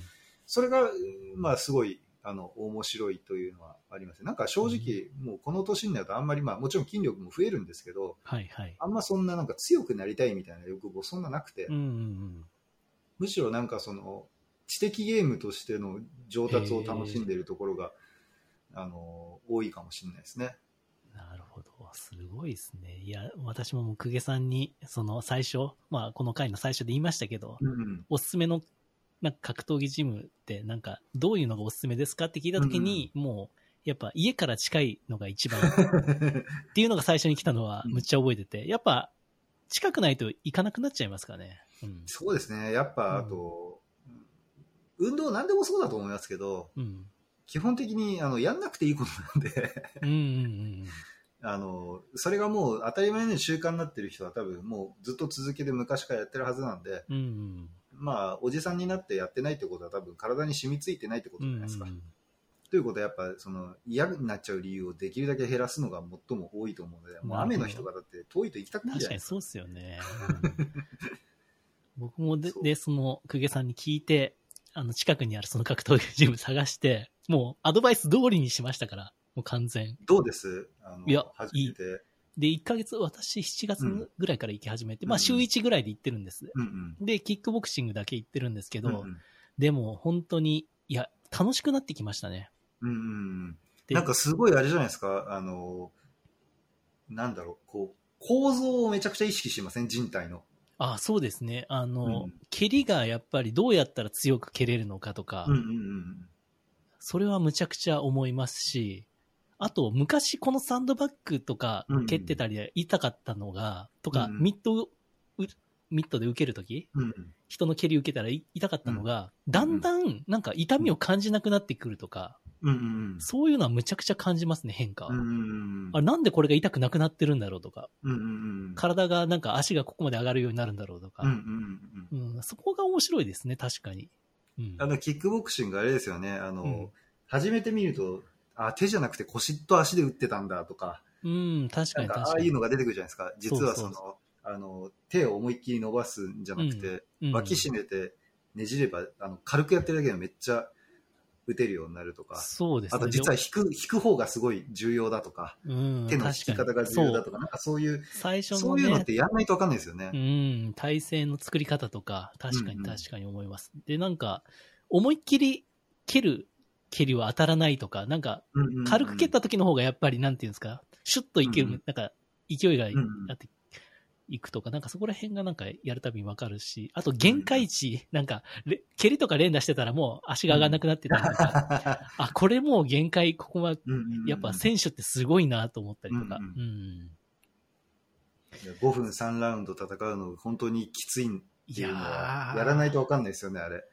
S2: それが、まあ、すごいあの面白いというのはありますなんか正直、もうこの年になるとあんまり、まあ、もちろん筋力も増えるんですけど、
S1: はいはい。
S2: あんまそんななんか強くなりたいみたいな欲望、そんななくて、
S1: うんうんうん。
S2: むしろなんかその知的ゲームとしての上達を楽しんでいるところが、あの多いかもしれないですね。
S1: なるほど。すごいですね。いや、私ももう公家さんに、その最初、まあこの回の最初で言いましたけど、
S2: うん
S1: おすすめのなんか格闘技ジムってなんかどういうのがおすすめですかって聞いたときに、もうやっぱ家から近いのが一番 っていうのが最初に来たのは
S2: うん
S1: むっちゃ覚えてて、やっぱ近くないと行かなくなっちゃいますかね。うん。
S2: そうですね、やっぱあと、運動なんでもそうだと思いますけど、
S1: うん。
S2: 基本的にあのやんなくていいことなんで、
S1: うんうんうん。
S2: あの、それがもう当たり前の習慣になってる人は多分もうずっと続けて昔からやってるはずなんで、
S1: うんうん。
S2: まあ、おじさんになってやってないってことは多分体に染みついてないってことじゃないですか。
S1: うんうん
S2: ということはやっぱその嫌になっちゃう理由をできるだけ減らすのが最も多いと思うので、もう雨の日とかだって遠いと行きたくないじゃないですか。
S1: 確かにそうっすよね。うん僕もでで、その、公家さんに聞いて、あの、近くにあるその格闘技ジム探して、もうアドバイス通りにしましたから、もう完全。
S2: どうです？
S1: いや
S2: 初めて。
S1: で、1ヶ月、私7月ぐらいから行き始めて、まあ
S2: うん
S1: 週1ぐらいで行ってるんです。
S2: うんうん。
S1: で、キックボクシングだけ行ってるんですけど、
S2: うんうん
S1: でも本当に、いや、楽しくなってきましたね。
S2: うんうん
S1: で
S2: なんかすごいあれじゃないですか、あの、なんだろう、こう、構造をめちゃくちゃ意識しません？人体の。
S1: あそうですね。あの、
S2: うん
S1: 蹴りがやっぱりどうやったら強く蹴れるのかとか、
S2: うんうんうん。
S1: それはむちゃくちゃ思いますし、あと、昔このサンドバッグとか
S2: うん
S1: 蹴ってたりで痛かったのが、とか、
S2: うん
S1: ミット、うミットで受けるとき
S2: うん。うん
S1: 人の蹴り受けたらい痛かったのが、だんだんなんか痛みを感じなくなってくるとか、
S2: うん。うん
S1: そういうのはむちゃくちゃ感じますね、変化。は。
S2: うんうんうん。
S1: あなんでこれが痛くなくなってるんだろうとか、
S2: うんうんうん
S1: 体がなんか足がここまで上がるようになるんだろうとか、
S2: うんうんうん
S1: うん。そこが面白いですね、確かに。うん。
S2: あの、キックボクシングあれですよね、あの、
S1: うん。
S2: 初めて見ると、あ、手じゃなくて腰と足で打ってたんだとか、
S1: うん、確かに。
S2: ああいうのが出てくるじゃないですか。実はその、あの、手を思いっきり伸ばすんじゃなくて、
S1: うん。
S2: 脇締めてねじれば、あの、軽くやってるだけでめっちゃ打てるようになるとか、
S1: そうですね。
S2: あと実は引く、引く方がすごい重要だとか、
S1: うん、
S2: 手の引き方が重要だとか、なんかそういう、
S1: そう最初の
S2: そういうのっ
S1: ね、
S2: てやんないとわかんないですよね。
S1: うん、体勢の作り方とか、確か
S2: うんうん。
S1: に確かに思います。で、なんか、思いっきり蹴る蹴りは当たらないとか、なんか、
S2: うんうんうん
S1: 軽く蹴った時の方がやっぱり、なんていうんですか、シュッといける、
S2: うんうん。
S1: なんか、勢いが
S2: んうん。
S1: あって、いくとか、なんかそこら辺がなんかやるたびにわかるし、あと限界値、なんか、れ蹴りとか連打してたらもう足が上がらなくなってたりとか、あ、これもう限界、ここは、
S2: うんうんうん。
S1: やっぱ選手ってすごいなと思ったりとか、
S2: うん
S1: う
S2: うん。
S1: ん。
S2: 5分3ラウンド戦うの本当にきついっていうのは、
S1: ー
S2: やらないとわかんないですよね、あれ。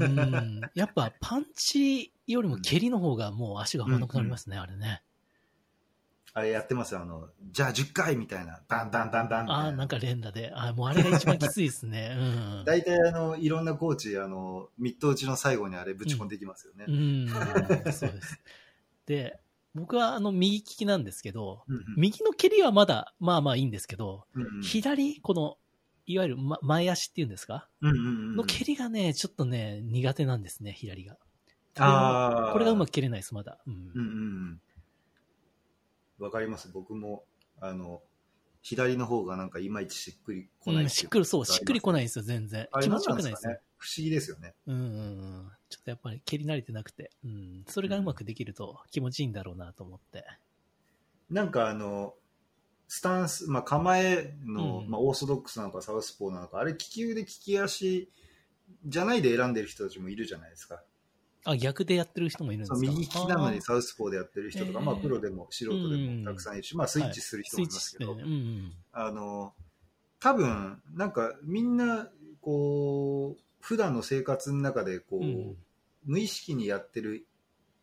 S1: うん。やっぱパンチよりも蹴りの方がもう足が合わなくなりますね、あれね。
S2: あれやってますよ、あの、じゃあ10回みたいな、バンバンバンバンみたい
S1: ああ、なんか連打で。あーもうあれが一番きついですね。うん。
S2: 大体あの、いろんなコーチ、あの、ミット打ちの最後にあれぶち込んできますよね。
S1: うん、そうです。で、僕はあの右利きなんですけど、
S2: うんうん
S1: 右の蹴りはまだまあまあいいんですけど、
S2: うんうん
S1: 左、この、いわゆる、ま、前足っていうんですか？
S2: うんうんうん
S1: の蹴りがね、ちょっとね、苦手なんですね、左が。これがうまく蹴れないです、まだ。うん
S2: うんうんうん。わかります。僕も、あの、左の方がなんかいまいちしっくりこない
S1: うん、しっくり、そう、しっくりこ
S2: い。
S1: ないんですよ、全然気
S2: 何
S1: 持ちよくないですす
S2: なんでかね？不思議ですよね。
S1: うんうんうん。ちょっとやっぱり蹴り慣れてなくて、うん。それがうまくできると気持ちいいんだろうなと思って。
S2: なんかあの、スタンス、まあ、構えの、
S1: うん
S2: まあ、オーソドックスなのかサウスポーなのか、あれ、利き腕、利き足じゃないで選んでる人たちもいるじゃないですか。
S1: あ、逆でやってる人もいるんですか？
S2: 右利きなのに
S1: あ
S2: サウスポーでやってる人とか、
S1: えー。
S2: まあ、プロでも素人でもたくさんいるし、まあ、スイッチする人もいますけど。あの、多分、なんかみんな、こう、普段の生活の中で、こう、
S1: うん。
S2: 無意識にやってる、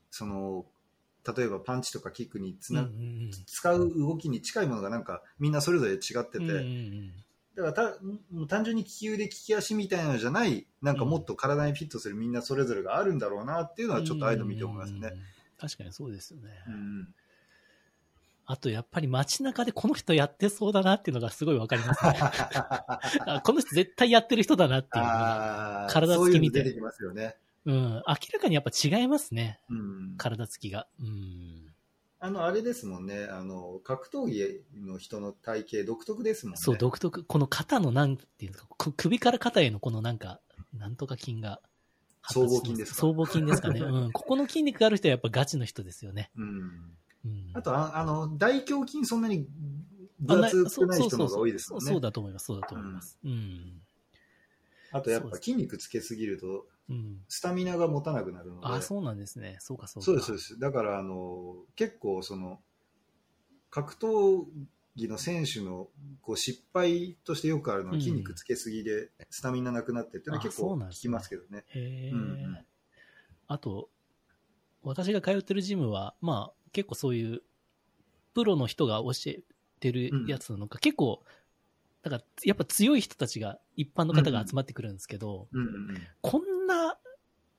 S2: その、例えばパンチとかキックにつな、使う動きに近いものがなんかみんなそれぞれ違ってて、だから単純に利き腕利き足みたいなのじゃないなんかもっと体にフィットするみんなそれぞれがあるんだろうなっていうのはちょっとああいうの見て思いますね
S1: うんうんうん。確かにそうですよね。
S2: うん
S1: あとやっぱり街中でこの人やってそうだなっていうのがすごいわかりますね。あこの人絶対やってる人だなっていう体つき
S2: そういうの
S1: 見て
S2: 出てきますよね。
S1: うん。明らかにやっぱ違いますね。
S2: うん、
S1: 体つきが。うん。
S2: あのあれですもんねあの格闘技の人の体型独特ですもんね。
S1: そう、独特。この肩のなんていうんですか、く首から肩へのこのなんか、なんとか筋が。
S2: 僧帽筋ですか？
S1: 僧帽筋ですかね。うん。ここの筋肉がある人はやっぱガチの人ですよね。
S2: うん
S1: うん。
S2: あとああの大胸筋そんなに分厚くない人の方が多いですもんね。
S1: そうだと思います。そうだと思います。うん。
S2: あとやっぱ筋肉つけすぎると
S1: うん。
S2: スタミナが持たなくなるので。
S1: あ、そうなんですね。そうか、そうか。
S2: そうですそうです。だからあの結構その格闘技の選手のこう失敗としてよくあるのは
S1: うん
S2: 筋肉つけすぎでスタミナなくなってっていうのは
S1: あ
S2: 結構聞きますけどね。
S1: あと、私が通ってるジムは、まあ、結構そういう、プロの人が教えてるやつなのか、結構、だからやっぱ強い人たちが、一般の方が集まってくるんですけど、
S2: うんうんうん
S1: こんな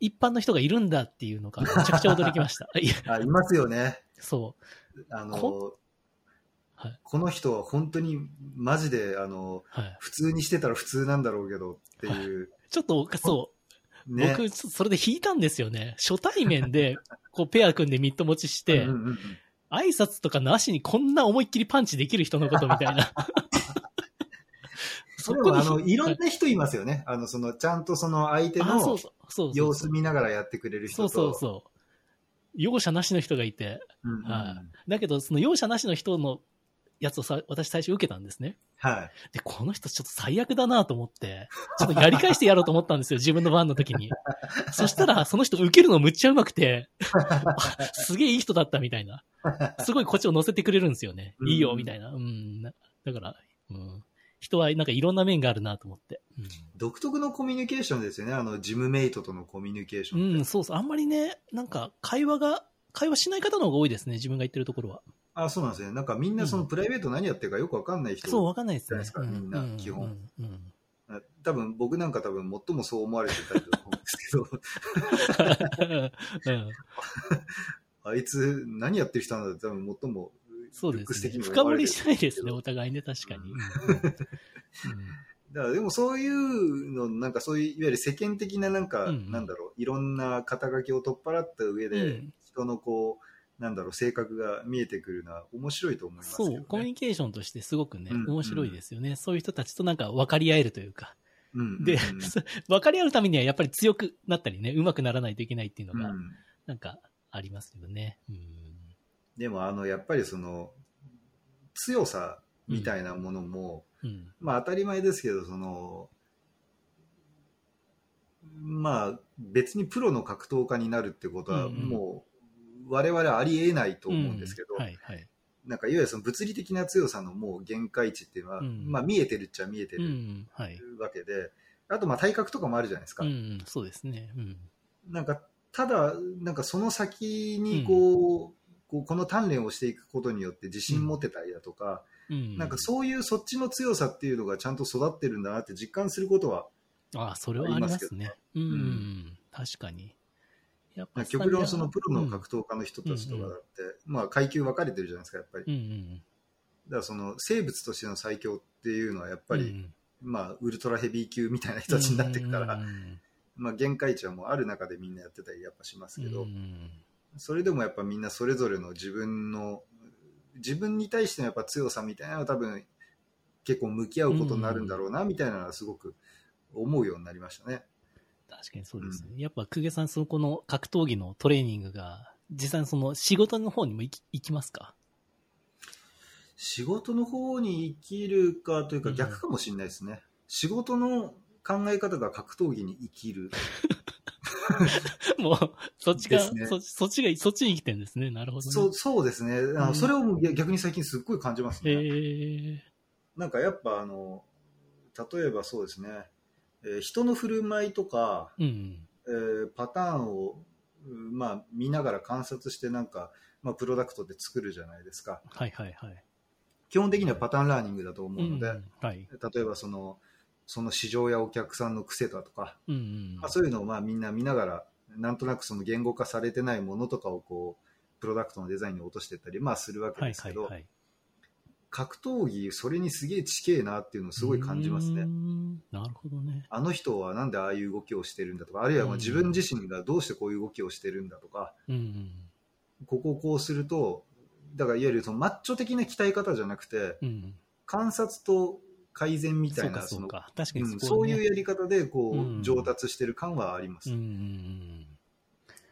S1: 一般の人がいるんだっていうのが めちゃくちゃ驚きました。いや、
S2: あいますよね。
S1: そう。
S2: あの
S1: こ、はい
S2: この人は本当にマジであの
S1: はい。
S2: 普通にしてたら普通なんだろうけどっていう、
S1: ちょっと、そう、
S2: ね。
S1: 僕、それで引いたんですよね。初対面で、こう、ペア組んでミット持ちして、
S2: うんうんうん
S1: 挨拶とかなしにこんな思いっきりパンチできる人のことみたいな。
S2: それはあのいろん
S1: はい
S2: な人いますよね。あのそのちゃんとその相手
S1: あ、そう
S2: の
S1: そう。そうそう
S2: 様子見ながらやってくれる
S1: そう
S2: 人と。
S1: そうそう。容赦なしの人がいて、
S2: うんうんうん
S1: はいだけど、その容赦なしの人のやつをさ、私最初受けたんですね。
S2: はい。
S1: で、この人ちょっと最悪だなと思って、ちょっとやり返してやろうと思ったんですよ、自分の番の時に。そしたら、その人受けるのむっちゃうまくて、あすげえいい人だったみたいな。すごいこっちを乗せてくれるんですよね。
S2: うん
S1: いいよ、みたいな。うん。なだから、うん。人はなんかいろんな面があるなと思って。
S2: 独特のコミュニケーションですよね。あの、ジムメイトとのコミュニケーショ
S1: うん、
S2: ン。
S1: うん、そうそう。あんまりね、なんか会話が、会話しない方の方が多いですね、自分が言ってるところは。
S2: あ、そうなんですね。なんかみんなそのプライベート何やってるかよくわかんない人。
S1: そう、わかんないですね。
S2: じゃないですかみんな
S1: う
S2: 基本
S1: うん
S2: 多分僕なんか多分最もそう思われてたと思うんですけど、
S1: うん
S2: あいつ何やってる人なんだって多分最も
S1: そうですね。深掘りしないですね、お互いね、確かに。うん
S2: だからでもそういうの、なんかそういう、いわゆる世間的ななんか、
S1: うんうん
S2: なんだろう、いろんな肩書きを取っ払った上で、
S1: うん
S2: 人のこう、なんだろう、性格が見えてくるのは面白いと思いますけど、ね。
S1: そう、コミュニケーションとしてすごくね、
S2: うん
S1: 面白いですよね。そういう人たちとなんか分かり合えるというか。
S2: うんうんうん
S1: で、分かり合うためにはやっぱり強くなったりね、上手くならないといけないっていうのが、
S2: うん
S1: なんかありますよね。うん
S2: でもあの、やっぱりその、強さみたいなものも、
S1: うん。
S2: まあ当たり前ですけど、その、まあ別にプロの格闘家になるってことはもう我々ありえないと思うんですけど。なんかいわゆるその物理的な強さのもう限界値っていうのは、
S1: うん
S2: まあ見えてるっちゃ見えてる
S1: うん、はい。
S2: わけで、あとまあ体格とかもあるじゃないですか。
S1: うん、そうですね。うん。
S2: なんかただ、なんかその先にこう、こうこの鍛錬をしていくことによって自信持てたりだとか、
S1: うん。
S2: なんかそういうそっちの強さっていうのがちゃんと育ってるんだなって実感することは、
S1: ああ、それはありますね。うん、う
S2: うん。
S1: ん、確かに。やっぱ
S2: 極論そのプロの格闘家の人たちとかだって、まあ階級分かれてるじゃないですか、やっぱり。
S1: うんうん
S2: だからその生物としての最強っていうのはやっぱり、
S1: うん
S2: まあウルトラヘビー級みたいな人たちになっていくから、
S1: うんうん
S2: まあ限界値はもうある中でみんなやってたりやっぱしますけど、
S1: うん
S2: それでもやっぱみんなそれぞれの自分の自分に対してのやっぱ強さみたいなのは多分結構向き合うことになるんだろうなみたいなのはすごく思うようになりましたね。
S1: 確かにそうですね。やっぱ、公家さん、そのこの格闘技のトレーニングが、実際にその仕事の方にも行き行きますか？
S2: 仕事の方に生きるかというか
S1: うん
S2: 逆かもしれないですね。仕事の考え方が格闘技に生きる。
S1: もう、そっちが、
S2: ね
S1: そそっちが、そっちに生きてるんですね。なるほど、ね。
S2: そうそうですね。あの
S1: うん
S2: それを逆に最近すっごい感じますね。
S1: へえ
S2: なんかやっぱあの、例えばそうですね、えー人の振る舞いとか、
S1: うん。
S2: えーパターンを、うんまあ、見ながら観察してなんか、まあ、プロダクトで作るじゃないですか。
S1: はいはいはい。
S2: 基本的にはパターンラーニングだと思うので、
S1: ん、はい。
S2: 例えばその、その市場やお客さんの癖だとか、
S1: うんうん。
S2: まあ、そういうのをまあみんな見ながら、なんとなくその言語化されてないものとかをこう、プロダクトのデザインに落としていったり、まあするわけ
S1: はい
S2: ですけど、
S1: はいはい。
S2: 格闘技、それにすげえ地形なっていうのをすごい感じますね。
S1: んなるほどね。
S2: あの人はなんでああいう動きをしてるんだとか、あるいはまあ
S1: うん
S2: 自分自身がどうしてこういう動きをしてるんだとか、
S1: うんうん。
S2: ここをこうすると、だからいわゆるそのマッチョ的な鍛え方じゃなくて、
S1: うん。
S2: 観察と改善みたいな、その。
S1: 確かそ
S2: ういうやり方でこう、
S1: うん
S2: 上達してる感はあります。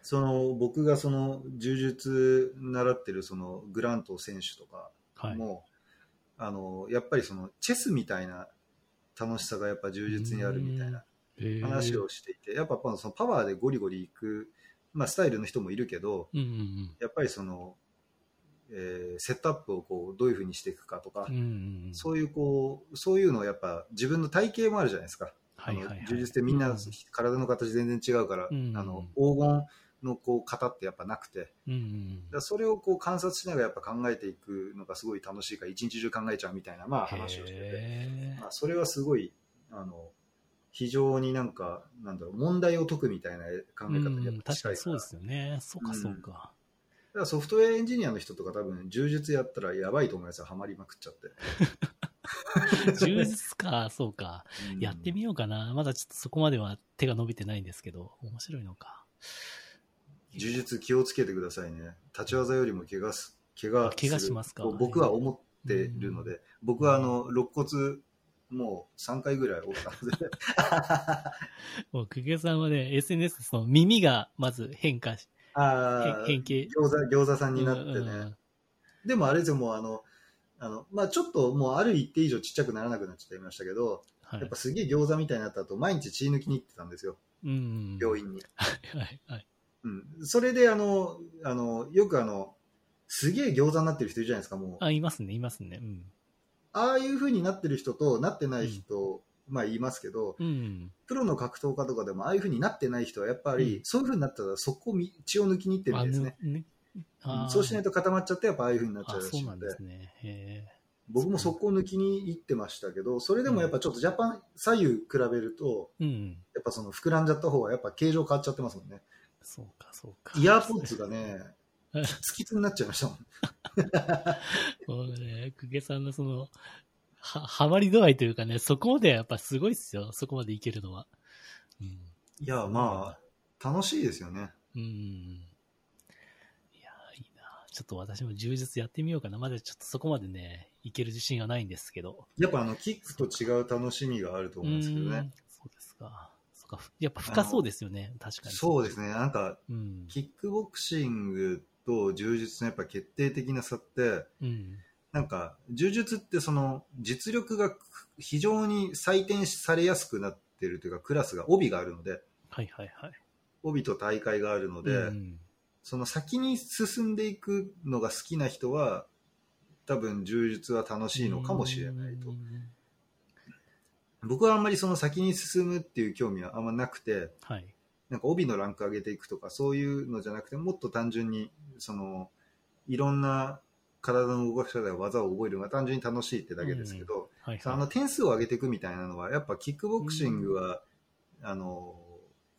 S2: その僕がその柔術習ってるそのグラント選手とか
S1: はい。
S2: も、あのやっぱりそのチェスみたいな楽しさがやっぱ柔術にあるみたいな話をしていて、やっぱそのパワーでゴリゴリいく、まあ、スタイルの人もいるけど、
S1: うんうん
S2: やっぱりその、えーセットアップをこうどういうふうにしていくかとか、
S1: うん。うんうんうん。
S2: そういうこうそういうのをやっぱ自分の体型もあるじゃないですか。
S1: はいはいはい
S2: あの柔術ってみんな
S1: うん
S2: 体の形全然違うから、
S1: うん
S2: あの黄金のこう型ってやっぱなくて、
S1: うんうん
S2: だそれをこう観察しながらやっぱ考えていくのがすごい楽しいから、一日中考えちゃうみたいな、まあ話をしてて、
S1: へ
S2: まあ、それはすごい、あの、非常になんか、なんだろう、問題を解くみたいな考
S1: ー
S2: え方にやっ
S1: うん
S2: ぱ近いから、
S1: 確かにそうですよね。そうか、そうか。
S2: だからソフトウェアエンジニアの人とか多分、柔術やったらやばいと思いますよ、ハマりまくっちゃって。
S1: 充実か、そうか。
S2: うん
S1: やってみようかな。まだちょっとそこまでは手が伸びてないんですけど、面白いのか。
S2: 柔術気をつけてくださいね。立ち技よりも怪我す、怪我
S1: 怪我しますか
S2: と僕は思ってるので、僕はあの、肋骨、もう3回ぐらい折ったので、
S1: もう、久家さんはね、SNS でその耳がまず変化し、
S2: あー
S1: 変形。
S2: 餃子、餃子さんになってね。
S1: うんうん
S2: でもあれですよ、もうあの、あの、まあちょっともうある一定以上ちっちゃくならなくなっちゃいましたけど、
S1: はい
S2: やっぱすげえ餃子みたいになった後、毎日血抜きに行ってたんですよ、
S1: うん。
S2: 病院に。
S1: はい、はい。
S2: うん。それであの、あの、よくあの、すげえ餃子になってる人いるじゃないですか、もう。
S1: あ、いますね、いますね。うん。
S2: ああいう風になってる人となってない人、まあ言いますけど、
S1: うん。
S2: プロの格闘家とかでもああいう風になってない人はやっぱり、
S1: うん
S2: そういう風になったらそこをみ血を抜きに行ってるんですね。
S1: あね
S2: そうしないと固まっちゃってやっぱああいう風になっちゃう
S1: あ、
S2: らしいうので
S1: ですね。へ
S2: 僕もそこを抜きに行ってましたけどそれでもやっぱちょっとジャパン左右比べると
S1: え。うん。
S2: やっぱその膨らんじゃった方がやっぱ形状変わっちゃってますもんね
S1: そうか、そうか。
S2: イヤーポッツがね
S1: はい
S2: つきつになっちゃいましたもん
S1: もうね、久家さんのその、は、はまり度合いというかね、そこまでやっぱすごいっすよ。そこまでいけるのは。うん。
S2: いやまあ楽しいですよね
S1: うん。いや、いいな。ちょっと私も充実やってみようかな。まだちょっとそこまでね、いける自信がないんですけど。
S2: やっぱあのキックと違う楽しみがあると思うんですけど
S1: うん
S2: ね
S1: そうですか。そうか。やっぱ深そうですよね。確かに。
S2: そうですねなんか
S1: うん。
S2: キックボクシングと柔術のやっぱ決定的な差って
S1: うん。
S2: なんか柔術ってその実力が非常に採点されやすくなってるというかクラスが帯があるので
S1: はいはいはい。
S2: 帯と大会があるので、
S1: うん
S2: その先に進んでいくのが好きな人は多分柔術は楽しいのかもしれないと
S1: うん
S2: 僕はあんまりその先に進むっていう興味はあんまなくて
S1: はい。
S2: なんか帯のランク上げていくとかそういうのじゃなくてもっと単純にそのいろんな体の動かし方や技を覚えるのが単純に楽しいってだけですけど、
S1: はい
S2: あの点数を上げていくみたいなのはやっぱキックボクシングは、あの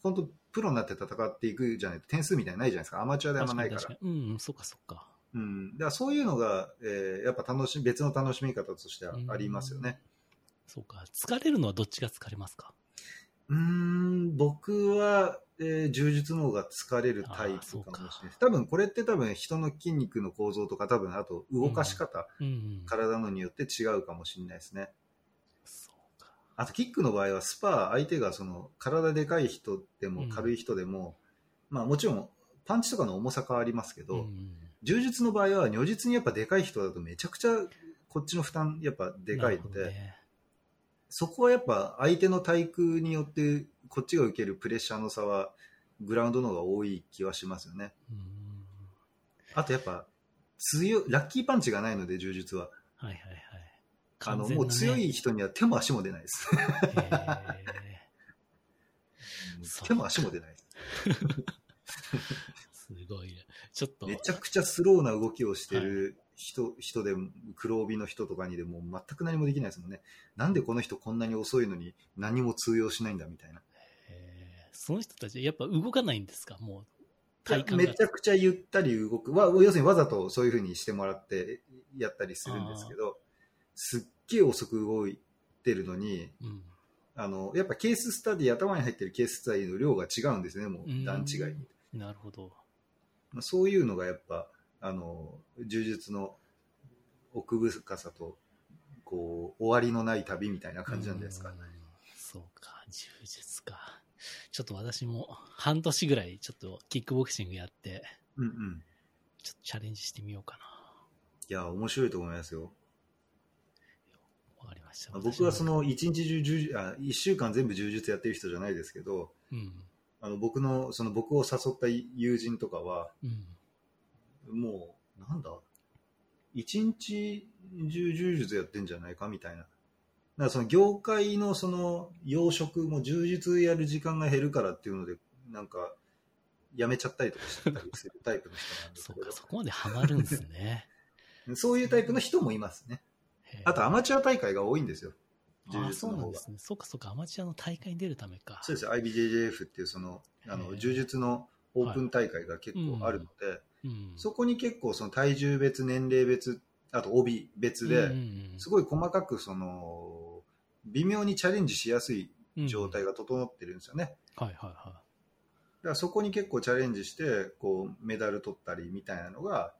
S2: 本当プロになって戦っていくじゃないと点数みたいないじゃないですか。アマチュアであんまないから。
S1: うん、そっかそっか。
S2: うん、だからそういうのが、えーやっぱ楽し別の楽しみ方としてはありますよね。
S1: そうか。疲れるのはどっちが疲れますか？
S2: うーん、僕は、えー柔術の方が疲れるタイプかもしれない。多分これって多分人の筋肉の構造とか多分あと動かし方、
S1: うんうん。
S2: 体のによって違うかもしれないですね。あとキックの場合はスパー相手がその体でかい人で
S1: うん
S2: も軽い人でも、まあもちろんパンチとかの重さ変わりますけど、
S1: うん
S2: 柔術の場合は如実にやっぱでかい人だとめちゃくちゃこっちの負担やっぱでかいので、
S1: ね
S2: そこはやっぱ相手の体空によってこっちが受けるプレッシャーの差はグラウンドの方が多い気はしますよね。
S1: うん
S2: あとやっぱ強い、ラッキーパンチがないので柔術は。
S1: はいはいはい。
S2: あの、もう強い人には手も足も出ないです。手も足も出ない す
S1: ごいね。ちょっと、
S2: めちゃくちゃスローな動きをしてる人,、人でも黒帯の人とかにでも全く何もできないですもんね。なんでこの人こんなに遅いのに何も通用しないんだみたいな。
S1: その人たち、やっぱ動かないんですか？もう、体感が
S2: めち。ゃくちゃゆったり動く。わ要するにわざとそういうふうにしてもらってやったりするんですけど、すっげえ遅く動いてるのに、
S1: うん。
S2: あの、やっぱケーススタディ、頭に入ってるケーススタディの量が違うんですね、も
S1: うん
S2: う段違いに。
S1: なるほど。
S2: まあ、そういうのがやっぱ、あの、柔術の奥深さと、こう、終わりのない旅みたいな感じなんですかね。
S1: うんそうか、柔術か。ちょっと私も半年ぐらいちょっとキックボクシングやって、
S2: うんうん。
S1: ちょっとチャレンジしてみようか
S2: いや、面白いと思いますよ。
S1: な。わかりました。
S2: 僕はその一日中柔術、あ、一週間全部柔術やってる人じゃないですけど、
S1: うん。
S2: あの僕の、その僕を誘った友人とかは、
S1: うん。
S2: もう、なんだ？一日中柔術やってんじゃないかみたいな。だからその業界のその養殖も充実やる時間が減るからっていうので、なんか、やめちゃったりとかしてたりするタイプの人なんですけど
S1: そうか、そこまでハマるんですね。
S2: そういうタイプの人もいますね。あとアマチュア大会が多いんですよ。柔
S1: あ
S2: 術の方が。
S1: そうなんですね。そうか、そうか、アマチュアの大会に出るためか。
S2: そうですよ。IBJJF っていうその、あの、柔術のオープン大会が結構あるので、
S1: うん。
S2: そこに結構その体重別、年齢別、あと帯別で、すごい細かくその、微妙にチャレンジしやすい
S1: うん
S2: 状態が整ってるんですよね。
S1: はいはいは
S2: だからそこに結構チャレンジして、こう、メダル取ったりみたいなのが、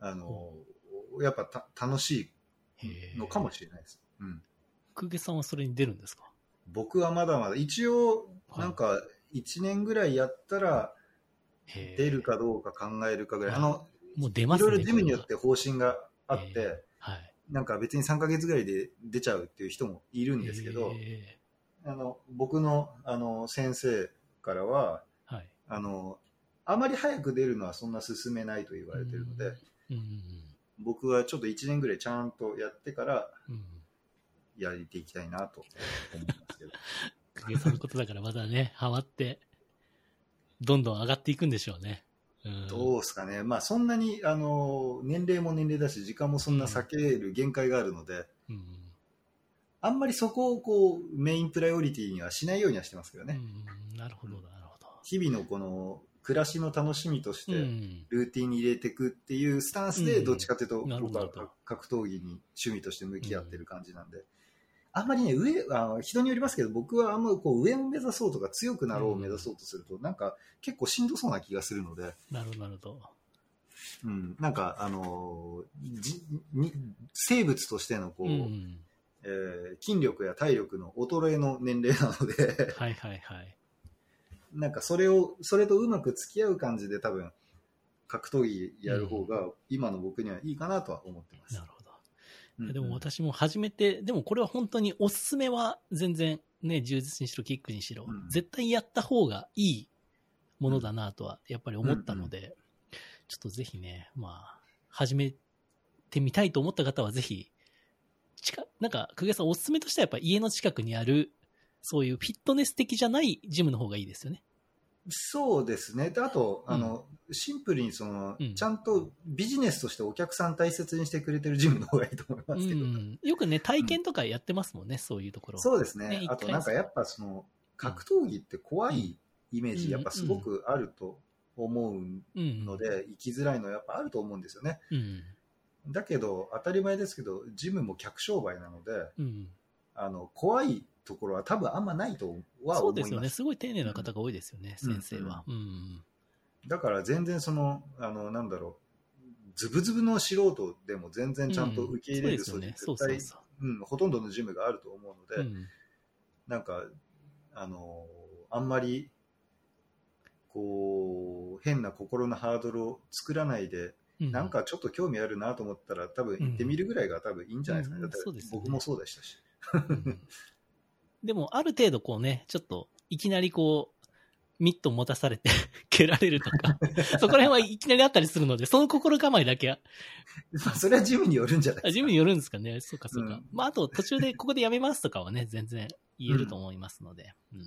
S2: あの、やっぱた楽し
S1: い。
S2: のかもしれないです。うん。
S1: 空月さんはそれに出るんですか？
S2: 僕はまだまだ、一応、
S1: はい
S2: なんか、1年ぐらいやったら、出るかどうか考えるかぐらい、
S1: はい
S2: あの、
S1: もう出ますね。
S2: いろいろジムによって方針があって、
S1: えははい。
S2: なんか別に3ヶ月ぐらいで出ちゃうっていう人もいるんですけど、
S1: へ
S2: あの僕のあの先生からは
S1: ーはい。
S2: あの、あまり早く出るのはそんな進めないと言われてるので、
S1: うんうん
S2: 僕はちょっと1年ぐらいちゃんとやってから。やりていきたいなと思いますけど。
S1: 空月さんのことだからまだね、ハマって、どんどん上がっていくんでしょうね。うん。
S2: どうですかね、まあそんなにあの年齢も年齢だし、時間もそんな避ける限界があるので、
S1: うん。
S2: あんまりそこをこうメインプライオリティにはしないようにはしてますけどね。
S1: うん。なるほど、なるほど。
S2: 日々のこの暮らしの楽しみとして、
S1: うん。
S2: ルーティンに入れていくっていうスタンスで、
S1: うん
S2: どっちかというと、僕は格闘技に趣味として向き合ってる感じなんで、あんまりね、上、あの人によりますけど、僕はあんまこう上を目指そうとか強くなろうを目指そうとすると、なんか結構しんどそうな気がするので、
S1: なるほど、なるほど。
S2: うん、なんか、あのーじに生物としてのこう、
S1: うん。
S2: えー筋力や体力の衰えの年齢なので、
S1: はいはいはい。
S2: なんかそれを、それとうまく付き合う感じで多分、格闘技やる方が今の僕にはいいかなとは思ってます。
S1: なるほど。
S2: うんうん。
S1: でも私も初めて、でもこれは本当におすすめは全然ね、充実にしろ、キックにしろ、
S2: うん。
S1: 絶対やった方がいいものだなとはやっぱり思ったので、ちょっとぜひね、まあ、始めてみたいと思った方はぜひ、近なんか、久毛さんおすすめとしてはやっぱ家の近くにある、そういうフィットネス的じゃないジムの方がいいですよね。
S2: そうですね。であと、
S1: うん
S2: あの、シンプルにその、
S1: うん
S2: ちゃんとビジネスとしてお客さん大切にしてくれてるジムの方がいいと思いますけど。
S1: うん。よくね、体験とかやってますもんね、そういうところ。
S2: そうですね。
S1: ね
S2: あとなんかやっぱその、格闘技って怖いイメー
S1: うん
S2: ジやっぱすごくあると思う
S1: うん。
S2: ので、生きづらいのはやっぱあると思うんですよね。
S1: うん。
S2: だけど、当たり前ですけど、ジムも客商売なので、
S1: うん。
S2: あの、怖いところは多分あんまないとは
S1: そう
S2: 思います。
S1: ですよね。すごい丁寧な方が多いですよね、
S2: うん
S1: 先生は。うん。
S2: だから全然その、あの、なんだろう、ズブズブの素人でも全然ちゃんと受け入れる
S1: そうですよね。そう
S2: 素地絶対、
S1: そうそう。
S2: うん、ほとんどのジムがあると思うので、
S1: うん。
S2: なんか、あの、あんまり、こう、変な心のハードルを作らないで、
S1: うん
S2: なんかちょっと興味あるなと思ったら、多分行ってみるぐらいが多分いいんじゃないですかね。
S1: うん
S2: 僕もそうでしたし。
S1: うんでも、ある程度こうね、ちょっと、いきなりこう、ミット持たされて 蹴られるとか、そこら辺はいきなりあったりするので、その心構えだけは、
S2: まあ、それはジムによるんじゃないですか。
S1: あジムによるんですかね。そうかそうか。
S2: うん
S1: まあ、あと途中でここでやめますとかはね、全然言えると思いますので。うん。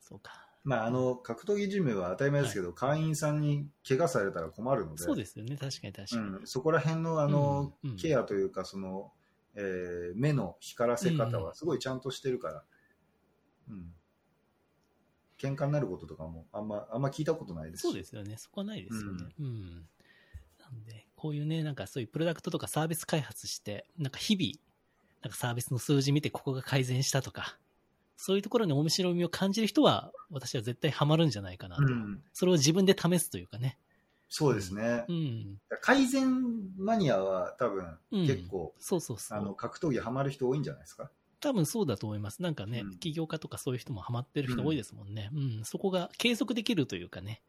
S1: そうか。
S2: まあ、あの、格闘技ジムは当たり前ですけど、会員さんに怪我されたら困るので、
S1: そうですよね。確かに確かに。
S2: うん、そこら辺のあの、
S1: うんうん
S2: ケアというかその、えー目の光らせ方はすごいちゃんとしてるから、うん喧嘩になることとかもあんまあんま聞いたことないですし
S1: そうですよね。そこはないですよね。うん。なんで、こういうね、なんかそういうプロダクトとかサービス開発して、なんか日々、なんかサービスの数字見てここが改善したとか、そういうところに面白みを感じる人は、私は絶対ハマるんじゃないかなと。
S2: うん、
S1: それを自分で試すというかね。
S2: そうですね、
S1: うん。
S2: 改善マニアは多分
S1: うん
S2: 結構、
S1: そうそうそう。
S2: あの格闘技ハマる人多いんじゃないですか？
S1: 多分そうだと思います。なんかね、
S2: うん
S1: 起業家とかそういう人もハマってる人多いですもんね。うん、そこが継続できるというかね。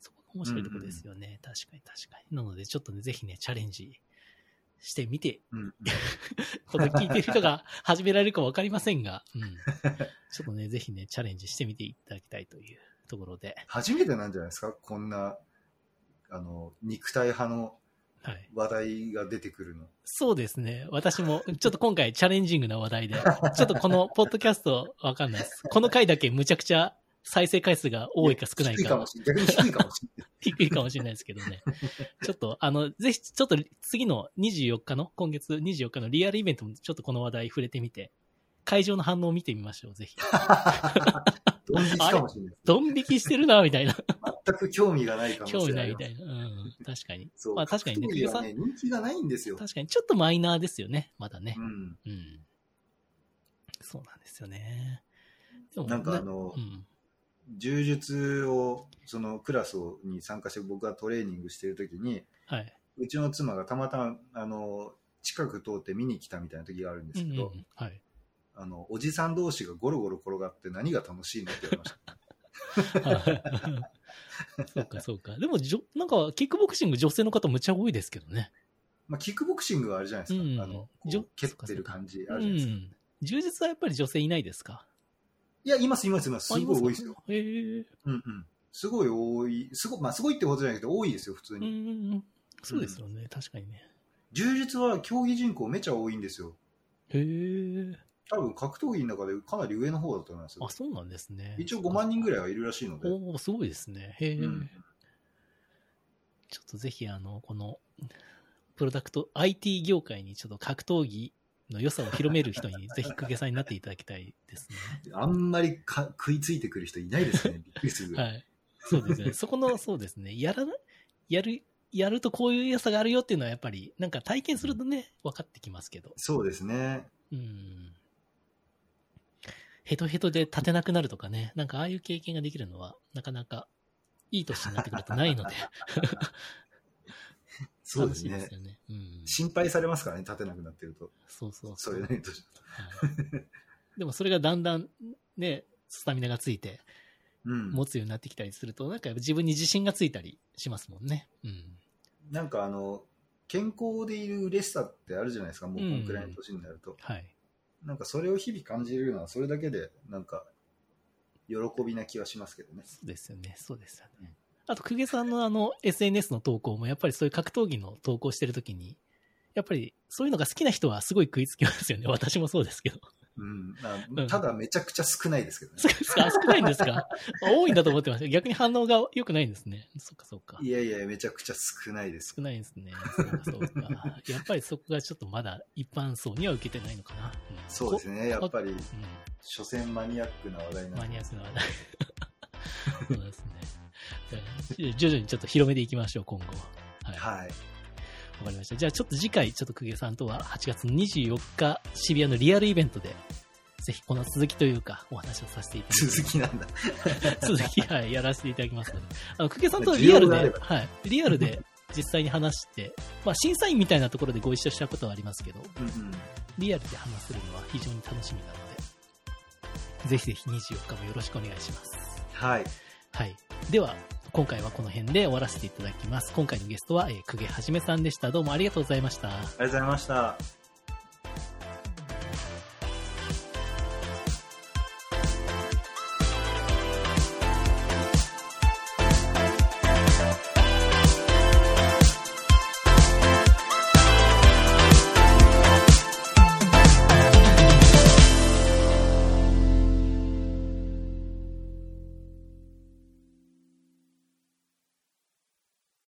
S1: そこが面白いところですよね。確かに確かに。なので、ちょっとね、ぜひね、チャレンジしてみて、
S2: うん
S1: この聞いてる人が始められるかわかりませんが、うん。ちょっとね、ぜひね、チャレンジしてみていただきたいというところで、
S2: 初めてなんじゃないですか？こんなあの肉体派の
S1: はい。
S2: 話題が出てくるの
S1: そうですね。私も、ちょっと今回チャレンジングな話題で、ちょっとこのポッドキャストわかんないです。この回だけむちゃくちゃ再生回数が多いか少ないか
S2: 低いかも、しれない。逆に低いかもしれない。
S1: 低いかもしれ ないですけどね。ちょっと、あの、ぜひ、ちょっと次の24日の、今月24日のリアルイベントもちょっとこの話題触れてみて、会場の反応を見てみましょう、ぜひ。
S2: ドン引きかもしれない。
S1: ドン引きしてるな、みたいな。
S2: 全く興味がないかもしれない。
S1: 興味ないみたいな。うん、確かに。
S2: そう。
S1: まあ確かにね
S2: 格闘技はね、人気がないんですよ。
S1: 確かに、ちょっとマイナーですよね、まだね
S2: う。ん。
S1: うん。そうなんですよね。でも
S2: なんかあの
S1: うん。
S2: 柔術を、そのクラスをに参加して僕がトレーニングしてるときに、
S1: はい。
S2: うちの妻がたまたま、あの、近く通って見に来たみたいな時があるんですけど、
S1: うんうんはい。
S2: あの、おじさん同士がゴロゴロ転がって何が楽しいのって言われました。
S1: そうか、そうか。でもじょ、なんか、キックボクシング女性の方むちゃ多いですけどね。
S2: まあ、キックボクシングはあれじゃないですか。
S1: うん
S2: あの、蹴ってる感じあ
S1: う
S2: るじゃないですか。
S1: ん。充実はやっぱり女性いないですか？
S2: いや、います、います、います。すごい多いですよ。。
S1: すえ。
S2: うんうん。すごい多い。すご,、まあ、すごいってことじゃないけど、多いですよ、普通
S1: う
S2: に。
S1: ん。そうですよね。確かにね。
S2: 柔術は競技人口めちゃ多いんですよ。
S1: へえ。
S2: 多分格闘技の中でかなり上の方だと思いますよ
S1: あ、。そうなんですね。
S2: 一応5万人ぐらいはいるらしいので。
S1: おおすごいですね。へえ。
S2: うん
S1: ちょっとぜひ、あの、この、プロダクト、IT 業界にちょっと格闘技の良さを広める人に、ぜひ、公家さんになっていただきたいですね。
S2: あんまりか食いついてくる人いないですね。びっくりする。
S1: はい。そうですね。そこの、そうですね。やらな、やる、やるとこういう良さがあるよっていうのはやっぱり、なんか体験するとね、分かってきますけど。
S2: そうですね。
S1: うん。ヘトヘトで立てなくなるとかね、なんかああいう経験ができるのは、なかなかいい年になってくるとないので。
S2: そうですね
S1: す。よね。うん。
S2: 心配されますからね、立てなくなってると。
S1: そうそう
S2: そういうのと
S1: はいでもそれがだんだんね、スタミナがついて
S2: うん。
S1: 持つようになってきたりすると、なんか自分に自信がついたりしますもんね。うん。
S2: なんかあの、健康でいる嬉しさってあるじゃないですか、もうこんくらいの年になると。
S1: はい。
S2: なんかそれを日々感じるのは、それだけで、なんか、喜びな気はしますけどね。
S1: そうですよね。そうですよね。あと、公家さんのあの、SNS の投稿も、やっぱりそういう格闘技の投稿してるときに、やっぱりそういうのが好きな人はすごい食いつきますよね。私もそうですけど。
S2: うん。まあ
S1: うん
S2: ただめちゃくちゃ少ないですけどね
S1: 少。ないんですか？多いんだと思ってました。逆に反応が良くないんですね。そっかそっか。
S2: いやいや、めちゃくちゃ少ないです。
S1: 少ないですね。そうか。やっぱりそこがちょっとまだ一般層には受けてないのかな。ん
S2: そうですね、やっぱり、
S1: こ
S2: 所詮マニアックな話題
S1: うん、
S2: なんで。
S1: マニアックな話題。そうですね。徐々にちょっと広めていきましょう、今後は。はい。わ、
S2: はい。
S1: かりました。じゃあちょっと次回、ちょっと公家さんとは8月24日、渋谷のリアルイベントで、ぜひこの続きというか、お話をさせていただきます。
S2: 続きなんだ。
S1: 続き、はい、やらせていただきますので。あの、久家さんとはリアルで、はい、リアルで実際に話して、まあ、審査員みたいなところでご一緒したことはありますけど、
S2: うんうん。
S1: リアルで話せるのは非常に楽しみなので、ぜひぜひ24日もよろしくお願いします。
S2: はい。
S1: はい。では、今回はこの辺で終わらせていただきます。今回のゲストは、えー、久げはじめさんでした。どうもありがとうございました。
S2: ありがとうございました。